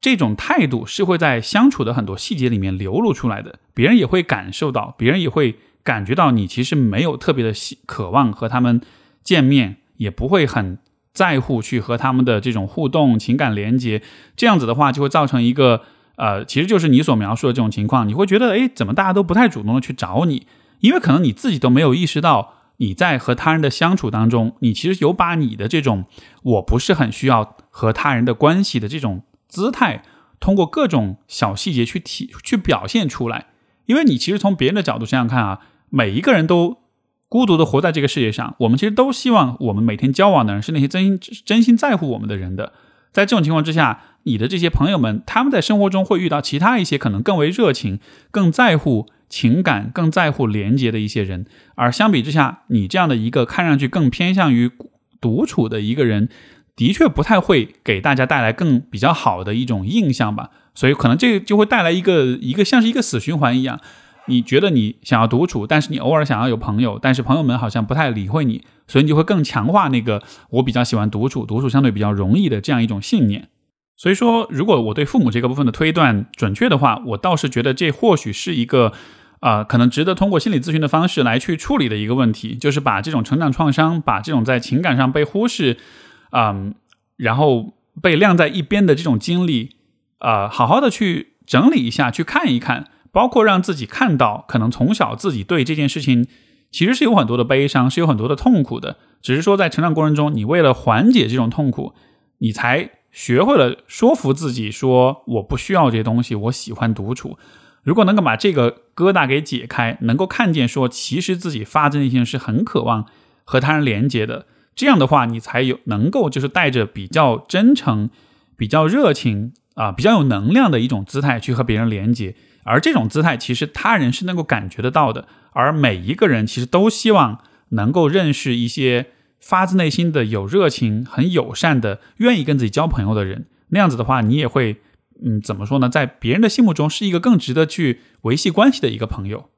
这种态度是会在相处的很多细节里面流露出来的，别人也会感受到，别人也会感觉到你其实没有特别的希渴望和他们见面，也不会很在乎去和他们的这种互动、情感连接。这样子的话，就会造成一个。呃，其实就是你所描述的这种情况，你会觉得，哎，怎么大家都不太主动的去找你？因为可能你自己都没有意识到，你在和他人的相处当中，你其实有把你的这种我不是很需要和他人的关系的这种姿态，通过各种小细节去体去表现出来。因为你其实从别人的角度想想看啊，每一个人都 孤独的活在这个世界上，我们其实都希望我们每天交往的人是那些真心真心在乎我们的人的。在这种情况之下。你的这些朋友们，他们在生活中会遇到其他一些可能更为热情、更在乎情感、更在乎连接的一些人，而相比之下，你这样的一个看上去更偏向于独处的一个人，的确不太会给大家带来更比较好的一种印象吧。所以，可能这就会带来一个一个像是一个死循环一样。你觉得你想要独处，但是你偶尔想要有朋友，但是朋友们好像不太理会你，所以你就会更强化那个我比较喜欢独处，独处相对比较容易的这样一种信念。所以说，如果我对父母这个部分的推断准确的话，我倒是觉得这或许是一个，啊，可能值得通过心理咨询的方式来去处理的一个问题，就是把这种成长创伤，把这种在情感上被忽视，嗯，然后被晾在一边的这种经历，啊，好好的去整理一下，去看一看，包括让自己看到，可能从小自己对这件事情其实是有很多的悲伤，是有很多的痛苦的，只是说在成长过程中，你为了缓解这种痛苦，你才。学会了说服自己说我不需要这些东西，我喜欢独处。如果能够把这个疙瘩给解开，能够看见说其实自己发自内心是很渴望和他人连接的，这样的话你才有能够就是带着比较真诚、比较热情啊、比较有能量的一种姿态去和别人连接。而这种姿态其实他人是能够感觉得到的，而每一个人其实都希望能够认识一些。发自内心的有热情、很友善的、愿意跟自己交朋友的人，那样子的话，你也会，嗯，怎么说呢？在别人的心目中，是一个更值得去维系关系的一个朋友。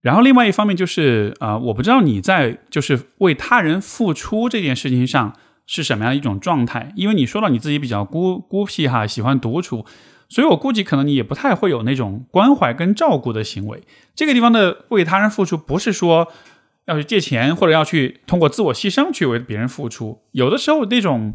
然后，另外一方面就是，啊，我不知道你在就是为他人付出这件事情上是什么样一种状态，因为你说到你自己比较孤孤僻哈，喜欢独处，所以我估计可能你也不太会有那种关怀跟照顾的行为。这个地方的为他人付出，不是说。要去借钱，或者要去通过自我牺牲去为别人付出，有的时候那种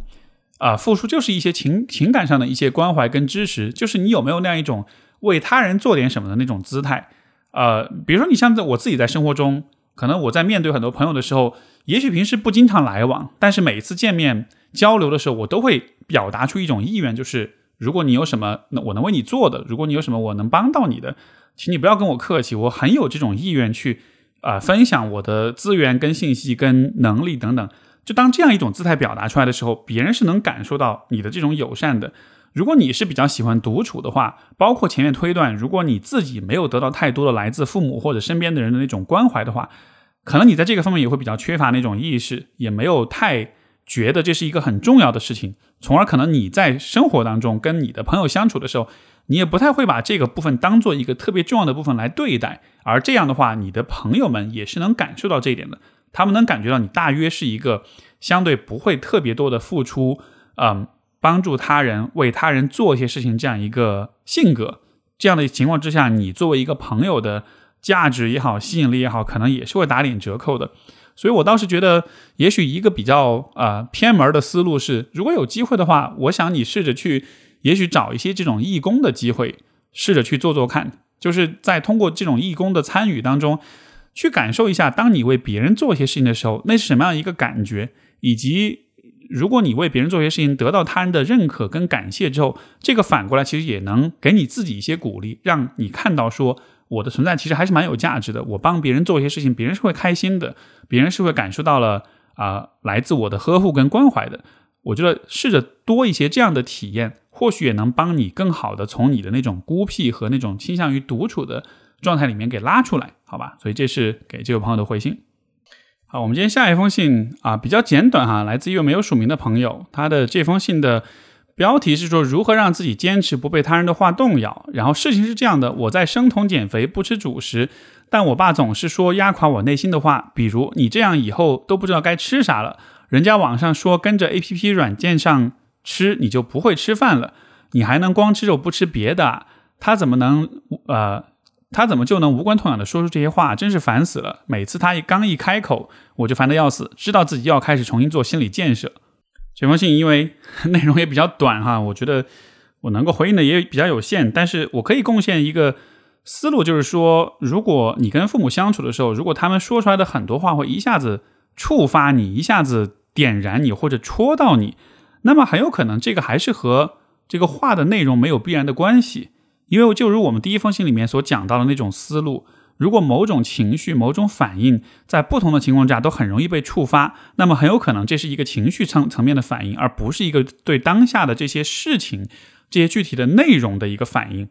啊付出就是一些情情感上的一些关怀跟支持，就是你有没有那样一种为他人做点什么的那种姿态。呃，比如说你像在我自己在生活中，可能我在面对很多朋友的时候，也许平时不经常来往，但是每一次见面交流的时候，我都会表达出一种意愿，就是如果你有什么那我能为你做的，如果你有什么我能帮到你的，请你不要跟我客气，我很有这种意愿去啊分享我的资源跟信息跟能力等等。就当这样一种姿态表达出来的时候，别人是能感受到你的这种友善的。如果你是比较喜欢独处的话，包括前面推断，如果你自己没有得到太多的来自父母或者身边的人的那种关怀的话，可能你在这个方面也会比较缺乏那种意识，也没有太觉得这是一个很重要的事情，从而可能你在生活当中跟你的朋友相处的时候，你也不太会把这个部分当做一个特别重要的部分来对待。而这样的话，你的朋友们也是能感受到这一点的，他们能感觉到你大约是一个相对不会特别多的付出，嗯。帮助他人、为他人做一些事情，这样一个性格，这样的情况之下，你作为一个朋友的价值也好、吸引力也好，可能也是会打点折扣的。所以我倒是觉得，也许一个比较呃偏门的思路是，如果有机会的话，我想你试着去，也许找一些这种义工的机会，试着去做做看，就是在通过这种义工的参与当中，去感受一下，当你为别人做一些事情的时候，那是什么样一个感觉，以及。如果你为别人做一些事情，得到他人的认可跟感谢之后，这个反过来其实也能给你自己一些鼓励，让你看到说我的存在其实还是蛮有价值的。我帮别人做一些事情，别人是会开心的，别人是会感受到了啊来自我的呵护跟关怀的。我觉得试着多一些这样的体验，或许也能帮你更好的从你的那种孤僻和那种倾向于独处的状态里面给拉出来，好吧？所以这是给这位朋友的回信。好，我们今天下一封信啊，比较简短哈，来自一位没有署名的朋友。他的这封信的标题是说如何让自己坚持不被他人的话动摇。然后事情是这样的，我在生酮减肥，不吃主食，但我爸总是说压垮我内心的话，比如你这样以后都不知道该吃啥了。人家网上说跟着 A P P 软件上吃你就不会吃饭了，你还能光吃肉不吃别的？他怎么能呃？他怎么就能无关痛痒的说出这些话？真是烦死了！每次他一刚一开口，我就烦得要死，知道自己要开始重新做心理建设。这封信因为 内容也比较短哈，我觉得我能够回应的也比较有限，但是我可以贡献一个思路，就是说，如果你跟父母相处的时候，如果他们说出来的很多话会一下子触发你，一下子点燃你或者戳到你，那么很有可能这个还是和这个话的内容没有必然的关系。因为就如我们第一封信里面所讲到的那种思路，如果某种情绪、某种反应在不同的情况下都很容易被触发，那么很有可能这是一个情绪层层面的反应，而不是一个对当下的这些事情、这些具体的内容的一个反应。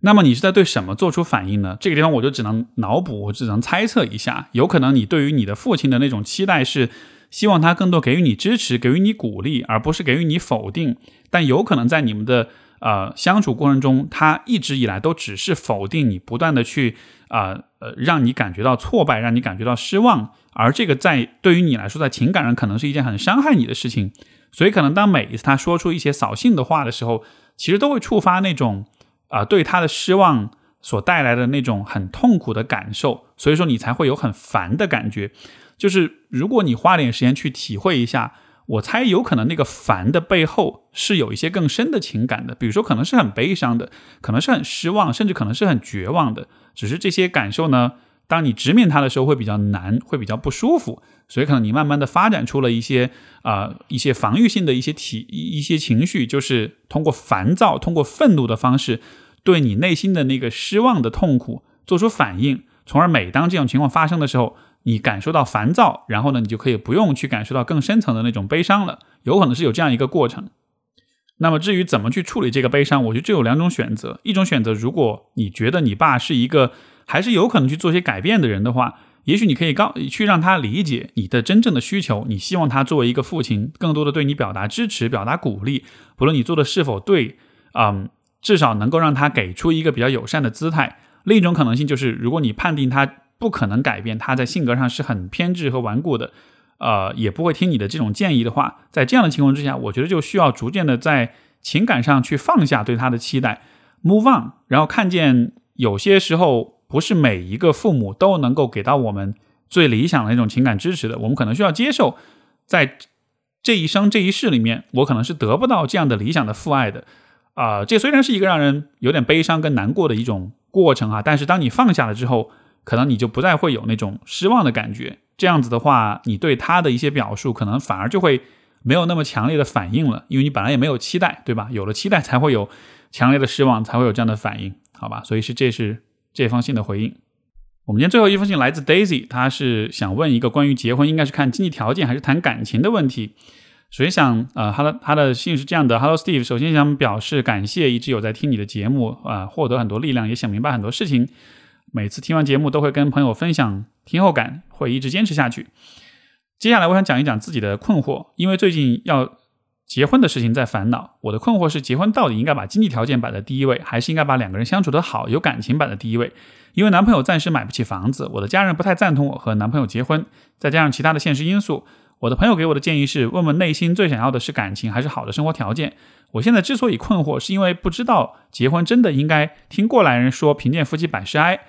那么你是在对什么做出反应呢？这个地方我就只能脑补，我只能猜测一下。有可能你对于你的父亲的那种期待是希望他更多给予你支持、给予你鼓励，而不是给予你否定。但有可能在你们的呃，相处过程中，他一直以来都只是否定你，不断的去啊呃，让你感觉到挫败，让你感觉到失望。而这个在对于你来说，在情感上可能是一件很伤害你的事情。所以，可能当每一次他说出一些扫兴的话的时候，其实都会触发那种啊对他的失望所带来的那种很痛苦的感受。所以说，你才会有很烦的感觉。就是如果你花点时间去体会一下。我猜有可能那个烦的背后是有一些更深的情感的，比如说可能是很悲伤的，可能是很失望，甚至可能是很绝望的。只是这些感受呢，当你直面它的时候会比较难，会比较不舒服，所以可能你慢慢的发展出了一些啊一些防御性的一些体一些情绪，就是通过烦躁、通过愤怒的方式，对你内心的那个失望的痛苦做出反应，从而每当这种情况发生的时候。你感受到烦躁，然后呢，你就可以不用去感受到更深层的那种悲伤了。有可能是有这样一个过程。那么至于怎么去处理这个悲伤，我觉得就有两种选择。一种选择，如果你觉得你爸是一个还是有可能去做些改变的人的话，也许你可以告去让他理解你的真正的需求。你希望他作为一个父亲，更多的对你表达支持、表达鼓励，不论你做的是否对，嗯，至少能够让他给出一个比较友善的姿态。另一种可能性就是，如果你判定他。不可能改变他在性格上是很偏执和顽固的，呃，也不会听你的这种建议的话，在这样的情况之下，我觉得就需要逐渐的在情感上去放下对他的期待，move on，然后看见有些时候不是每一个父母都能够给到我们最理想的那种情感支持的，我们可能需要接受，在这一生这一世里面，我可能是得不到这样的理想的父爱的，啊，这虽然是一个让人有点悲伤跟难过的一种过程啊，但是当你放下了之后，可能你就不再会有那种失望的感觉。这样子的话，你对他的一些表述，可能反而就会没有那么强烈的反应了，因为你本来也没有期待，对吧？有了期待，才会有强烈的失望，才会有这样的反应，好吧？所以是这是这封信的回应。我们今天最后一封信来自 Daisy，他是想问一个关于结婚应该是看经济条件还是谈感情的问题。首先想，呃，他的他的信是这样的：Hello Steve，首先想表示感谢，一直有在听你的节目，啊，获得很多力量，也想明白很多事情。每次听完节目都会跟朋友分享听后感，会一直坚持下去。接下来我想讲一讲自己的困惑，因为最近要结婚的事情在烦恼。我的困惑是，结婚到底应该把经济条件摆在第一位，还是应该把两个人相处的好、有感情摆在第一位？因为男朋友暂时买不起房子，我的家人不太赞同我和男朋友结婚，再加上其他的现实因素。我的朋友给我的建议是：问问内心最想要的是感情还是好的生活条件。我现在之所以困惑，是因为不知道结婚真的应该听过来人说贫贱夫妻百事哀，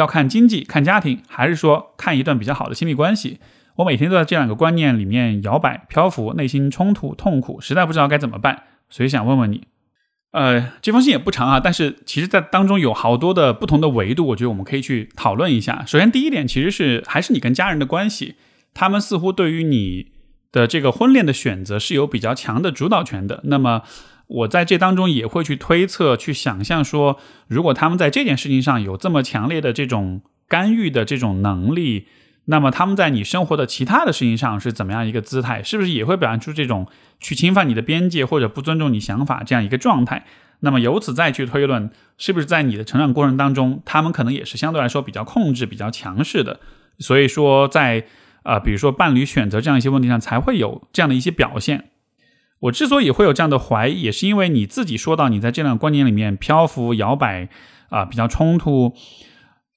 要看经济看家庭，还是说看一段比较好的亲密关系？我每天都在这两个观念里面摇摆漂浮，内心冲突痛苦，实在不知道该怎么办，所以想问问你。呃，这封信也不长啊，但是其实在当中有好多的不同的维度，我觉得我们可以去讨论一下。首先第一点其实是还是你跟家人的关系。他们似乎对于你的这个婚恋的选择是有比较强的主导权的。那么，我在这当中也会去推测、去想象说，如果他们在这件事情上有这么强烈的这种干预的这种能力，那么他们在你生活的其他的事情上是怎么样一个姿态？是不是也会表现出这种去侵犯你的边界或者不尊重你想法这样一个状态？那么由此再去推论，是不是在你的成长过程当中，他们可能也是相对来说比较控制、比较强势的？所以说在。啊，比如说伴侣选择这样一些问题上，才会有这样的一些表现。我之所以会有这样的怀疑，也是因为你自己说到你在这两个观念里面漂浮摇摆啊，比较冲突。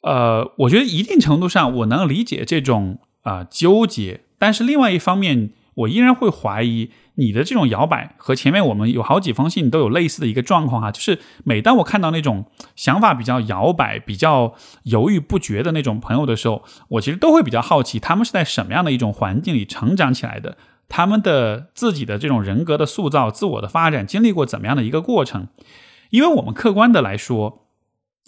呃，我觉得一定程度上我能理解这种啊纠结，但是另外一方面，我依然会怀疑。你的这种摇摆和前面我们有好几封信都有类似的一个状况哈，就是每当我看到那种想法比较摇摆、比较犹豫不决的那种朋友的时候，我其实都会比较好奇，他们是在什么样的一种环境里成长起来的？他们的自己的这种人格的塑造、自我的发展经历过怎么样的一个过程？因为我们客观的来说，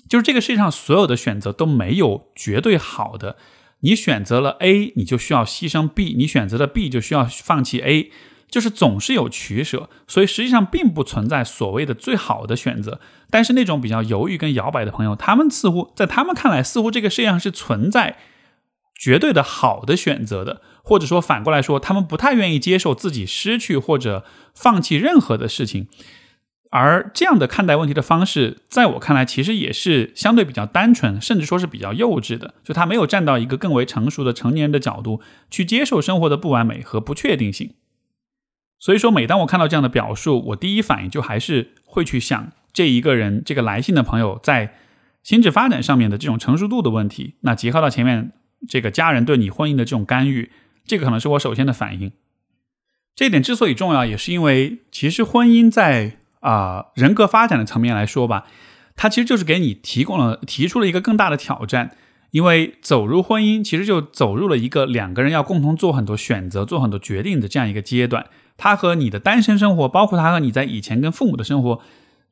就是这个世界上所有的选择都没有绝对好的，你选择了 A，你就需要牺牲 B；你选择了 B，就需要放弃 A。就是总是有取舍，所以实际上并不存在所谓的最好的选择。但是那种比较犹豫跟摇摆的朋友，他们似乎在他们看来，似乎这个世界上是存在绝对的好的选择的，或者说反过来说，他们不太愿意接受自己失去或者放弃任何的事情。而这样的看待问题的方式，在我看来，其实也是相对比较单纯，甚至说是比较幼稚的。就他没有站到一个更为成熟的成年人的角度去接受生活的不完美和不确定性。所以说，每当我看到这样的表述，我第一反应就还是会去想这一个人，这个来信的朋友在心智发展上面的这种成熟度的问题。那结合到前面这个家人对你婚姻的这种干预，这个可能是我首先的反应。这一点之所以重要，也是因为其实婚姻在啊人格发展的层面来说吧，它其实就是给你提供了提出了一个更大的挑战。因为走入婚姻，其实就走入了一个两个人要共同做很多选择、做很多决定的这样一个阶段。它和你的单身生活，包括它和你在以前跟父母的生活，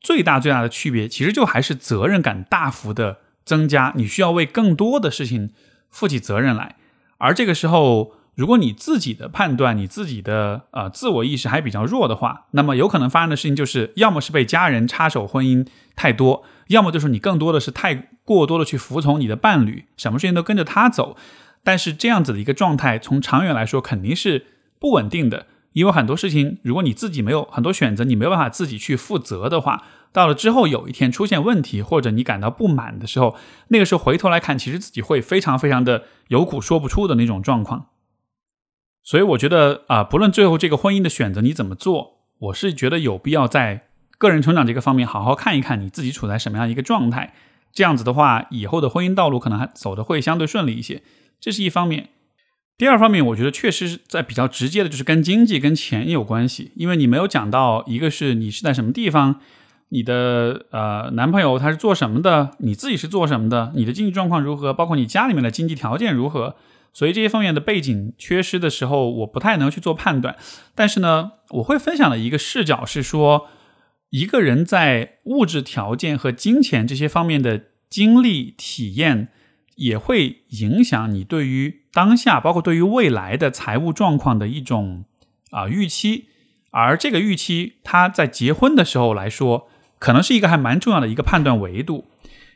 最大最大的区别，其实就还是责任感大幅的增加，你需要为更多的事情负起责任来。而这个时候，如果你自己的判断、你自己的呃自我意识还比较弱的话，那么有可能发生的事情就是，要么是被家人插手婚姻太多，要么就是你更多的是太过多的去服从你的伴侣，什么事情都跟着他走。但是这样子的一个状态，从长远来说肯定是不稳定的。因为很多事情，如果你自己没有很多选择，你没有办法自己去负责的话，到了之后有一天出现问题，或者你感到不满的时候，那个时候回头来看，其实自己会非常非常的有苦说不出的那种状况。所以我觉得啊，不论最后这个婚姻的选择你怎么做，我是觉得有必要在个人成长这个方面好好看一看你自己处在什么样一个状态。这样子的话，以后的婚姻道路可能还走的会相对顺利一些。这是一方面。第二方面，我觉得确实是在比较直接的，就是跟经济、跟钱有关系。因为你没有讲到，一个是你是在什么地方，你的呃男朋友他是做什么的，你自己是做什么的，你的经济状况如何，包括你家里面的经济条件如何。所以这些方面的背景缺失的时候，我不太能去做判断。但是呢，我会分享的一个视角是说，一个人在物质条件和金钱这些方面的经历体验，也会影响你对于当下，包括对于未来的财务状况的一种啊预期。而这个预期，它在结婚的时候来说，可能是一个还蛮重要的一个判断维度。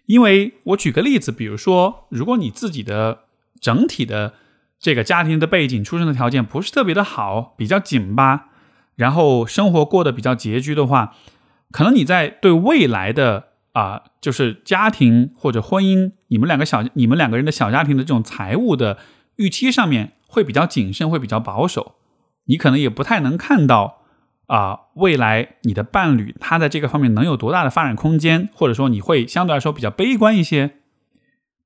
因为我举个例子，比如说，如果你自己的整体的这个家庭的背景、出生的条件不是特别的好，比较紧巴，然后生活过得比较拮据的话。可能你在对未来的啊，就是家庭或者婚姻，你们两个小你们两个人的小家庭的这种财务的预期上面会比较谨慎，会比较保守。你可能也不太能看到啊，未来你的伴侣他在这个方面能有多大的发展空间，或者说你会相对来说比较悲观一些。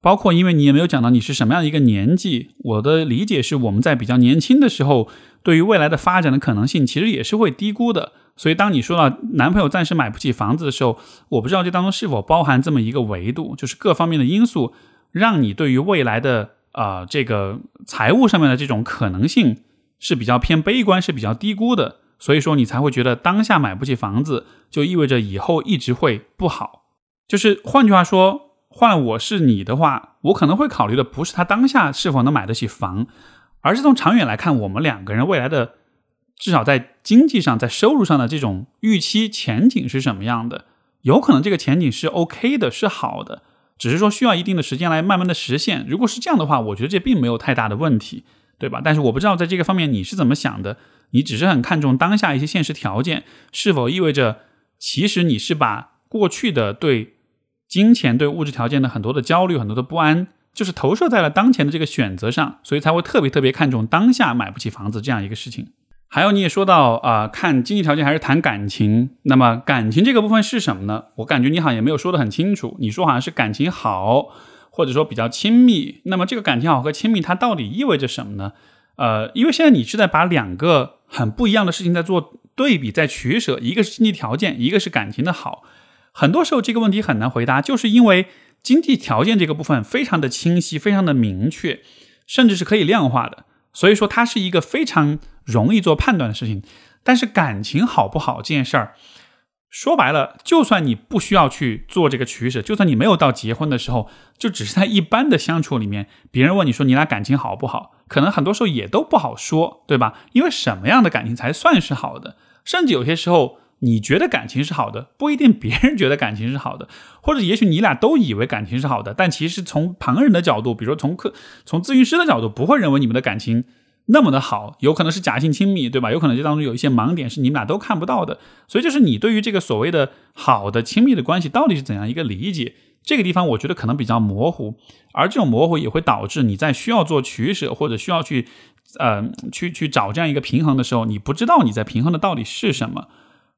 包括因为你也没有讲到你是什么样的一个年纪，我的理解是我们在比较年轻的时候，对于未来的发展的可能性其实也是会低估的。所以，当你说到男朋友暂时买不起房子的时候，我不知道这当中是否包含这么一个维度，就是各方面的因素让你对于未来的啊这个财务上面的这种可能性是比较偏悲观，是比较低估的。所以说，你才会觉得当下买不起房子就意味着以后一直会不好。就是换句话说，换我是你的话，我可能会考虑的不是他当下是否能买得起房，而是从长远来看，我们两个人未来的。至少在经济上，在收入上的这种预期前景是什么样的？有可能这个前景是 OK 的，是好的，只是说需要一定的时间来慢慢的实现。如果是这样的话，我觉得这并没有太大的问题，对吧？但是我不知道在这个方面你是怎么想的？你只是很看重当下一些现实条件，是否意味着其实你是把过去的对金钱、对物质条件的很多的焦虑、很多的不安，就是投射在了当前的这个选择上，所以才会特别特别看重当下买不起房子这样一个事情。还有，你也说到啊，看经济条件还是谈感情？那么感情这个部分是什么呢？我感觉你好像也没有说得很清楚。你说好像是感情好，或者说比较亲密。那么这个感情好和亲密，它到底意味着什么呢？呃，因为现在你是在把两个很不一样的事情在做对比，在取舍。一个是经济条件，一个是感情的好。很多时候这个问题很难回答，就是因为经济条件这个部分非常的清晰，非常的明确，甚至是可以量化的。所以说，它是一个非常。容易做判断的事情，但是感情好不好这件事儿，说白了，就算你不需要去做这个取舍，就算你没有到结婚的时候，就只是在一般的相处里面，别人问你说你俩感情好不好，可能很多时候也都不好说，对吧？因为什么样的感情才算是好的？甚至有些时候，你觉得感情是好的，不一定别人觉得感情是好的，或者也许你俩都以为感情是好的，但其实从旁人的角度，比如说从客、从咨询师的角度，不会认为你们的感情。那么的好，有可能是假性亲密，对吧？有可能这当中有一些盲点是你们俩都看不到的，所以就是你对于这个所谓的好的亲密的关系到底是怎样一个理解？这个地方我觉得可能比较模糊，而这种模糊也会导致你在需要做取舍或者需要去，呃，去去找这样一个平衡的时候，你不知道你在平衡的到底是什么。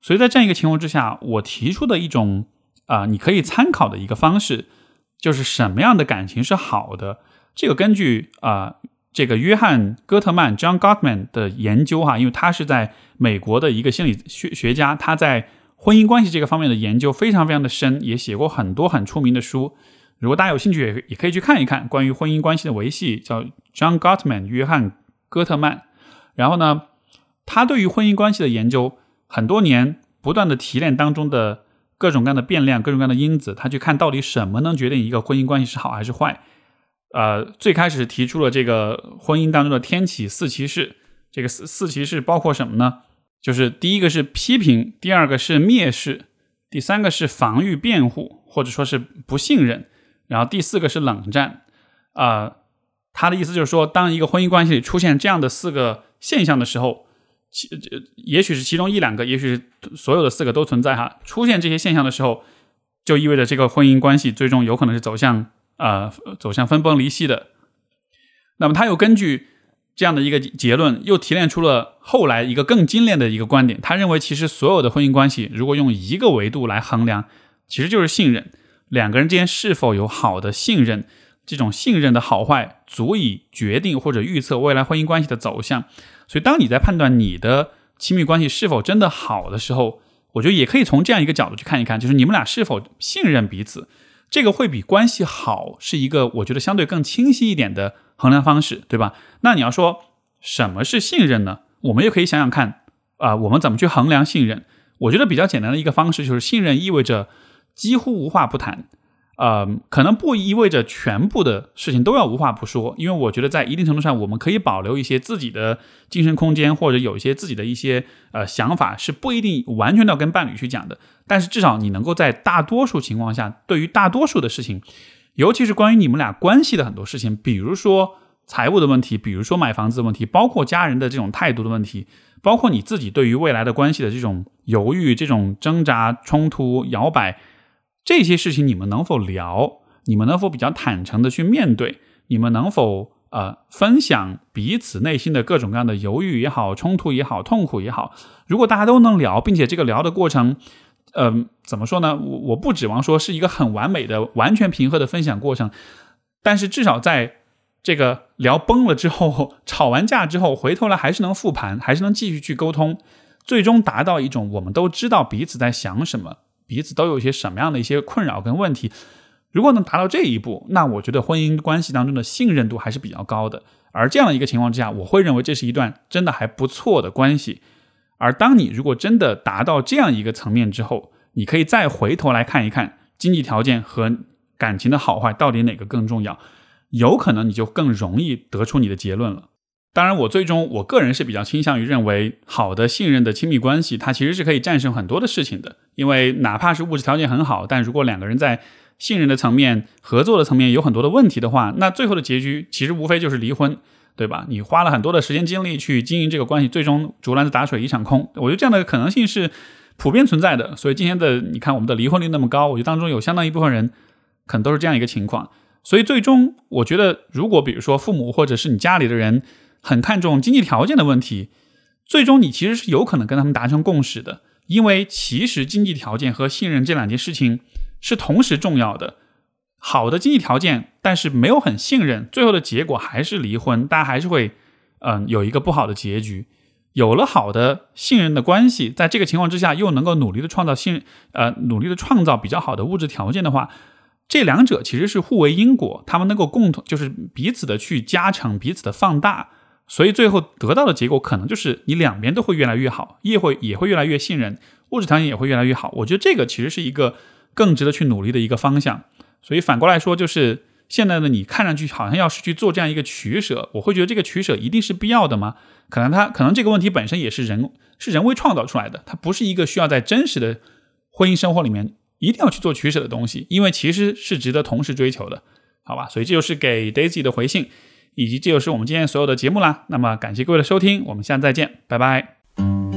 所以在这样一个情况之下，我提出的一种啊，你可以参考的一个方式，就是什么样的感情是好的？这个根据啊。这个约翰·戈特曼 （John Gottman） 的研究哈，因为他是在美国的一个心理学学家，他在婚姻关系这个方面的研究非常非常的深，也写过很多很出名的书。如果大家有兴趣，也也可以去看一看关于婚姻关系的维系，叫 John Gottman 约翰·戈特曼。然后呢，他对于婚姻关系的研究，很多年不断的提炼当中的各种各样的变量、各种各样的因子，他去看到底什么能决定一个婚姻关系是好还是坏。呃，最开始提出了这个婚姻当中的天启四骑士，这个四四骑士包括什么呢？就是第一个是批评，第二个是蔑视，第三个是防御辩护，或者说是不信任，然后第四个是冷战。啊，他的意思就是说，当一个婚姻关系里出现这样的四个现象的时候，其也许是其中一两个，也许是所有的四个都存在哈。出现这些现象的时候，就意味着这个婚姻关系最终有可能是走向。啊，走向分崩离析的。那么他又根据这样的一个结论，又提炼出了后来一个更精炼的一个观点。他认为，其实所有的婚姻关系，如果用一个维度来衡量，其实就是信任。两个人之间是否有好的信任，这种信任的好坏，足以决定或者预测未来婚姻关系的走向。所以，当你在判断你的亲密关系是否真的好的时候，我觉得也可以从这样一个角度去看一看，就是你们俩是否信任彼此。这个会比关系好是一个我觉得相对更清晰一点的衡量方式，对吧？那你要说什么是信任呢？我们也可以想想看啊，我们怎么去衡量信任？我觉得比较简单的一个方式就是信任意味着几乎无话不谈。呃，可能不意味着全部的事情都要无话不说，因为我觉得在一定程度上，我们可以保留一些自己的精神空间，或者有一些自己的一些呃想法，是不一定完全要跟伴侣去讲的。但是至少你能够在大多数情况下，对于大多数的事情，尤其是关于你们俩关系的很多事情，比如说财务的问题，比如说买房子的问题，包括家人的这种态度的问题，包括你自己对于未来的关系的这种犹豫、这种挣扎、冲突、摇摆。这些事情你们能否聊？你们能否比较坦诚的去面对？你们能否呃分享彼此内心的各种各样的犹豫也好、冲突也好、痛苦也好？如果大家都能聊，并且这个聊的过程，嗯，怎么说呢？我我不指望说是一个很完美的、完全平和的分享过程，但是至少在这个聊崩了之后、吵完架之后，回头来还是能复盘，还是能继续去沟通，最终达到一种我们都知道彼此在想什么。彼此都有一些什么样的一些困扰跟问题，如果能达到这一步，那我觉得婚姻关系当中的信任度还是比较高的。而这样的一个情况之下，我会认为这是一段真的还不错的关系。而当你如果真的达到这样一个层面之后，你可以再回头来看一看经济条件和感情的好坏到底哪个更重要，有可能你就更容易得出你的结论了。当然，我最终我个人是比较倾向于认为，好的信任的亲密关系，它其实是可以战胜很多的事情的。因为哪怕是物质条件很好，但如果两个人在信任的层面、合作的层面有很多的问题的话，那最后的结局其实无非就是离婚，对吧？你花了很多的时间精力去经营这个关系，最终竹篮子打水一场空。我觉得这样的可能性是普遍存在的。所以今天的你看，我们的离婚率那么高，我觉得当中有相当一部分人可能都是这样一个情况。所以最终，我觉得如果比如说父母或者是你家里的人，很看重经济条件的问题，最终你其实是有可能跟他们达成共识的，因为其实经济条件和信任这两件事情是同时重要的。好的经济条件，但是没有很信任，最后的结果还是离婚，大家还是会嗯有一个不好的结局。有了好的信任的关系，在这个情况之下，又能够努力的创造信呃努力的创造比较好的物质条件的话，这两者其实是互为因果，他们能够共同就是彼此的去加成，彼此的放大。所以最后得到的结果可能就是你两边都会越来越好，也会也会越来越信任，物质条件也会越来越好。我觉得这个其实是一个更值得去努力的一个方向。所以反过来说，就是现在的你看上去好像要是去做这样一个取舍，我会觉得这个取舍一定是必要的吗？可能他可能这个问题本身也是人是人为创造出来的，它不是一个需要在真实的婚姻生活里面一定要去做取舍的东西，因为其实是值得同时追求的，好吧？所以这就是给 Daisy 的回信。以及这就是我们今天所有的节目啦。那么感谢各位的收听我们下次再见拜拜。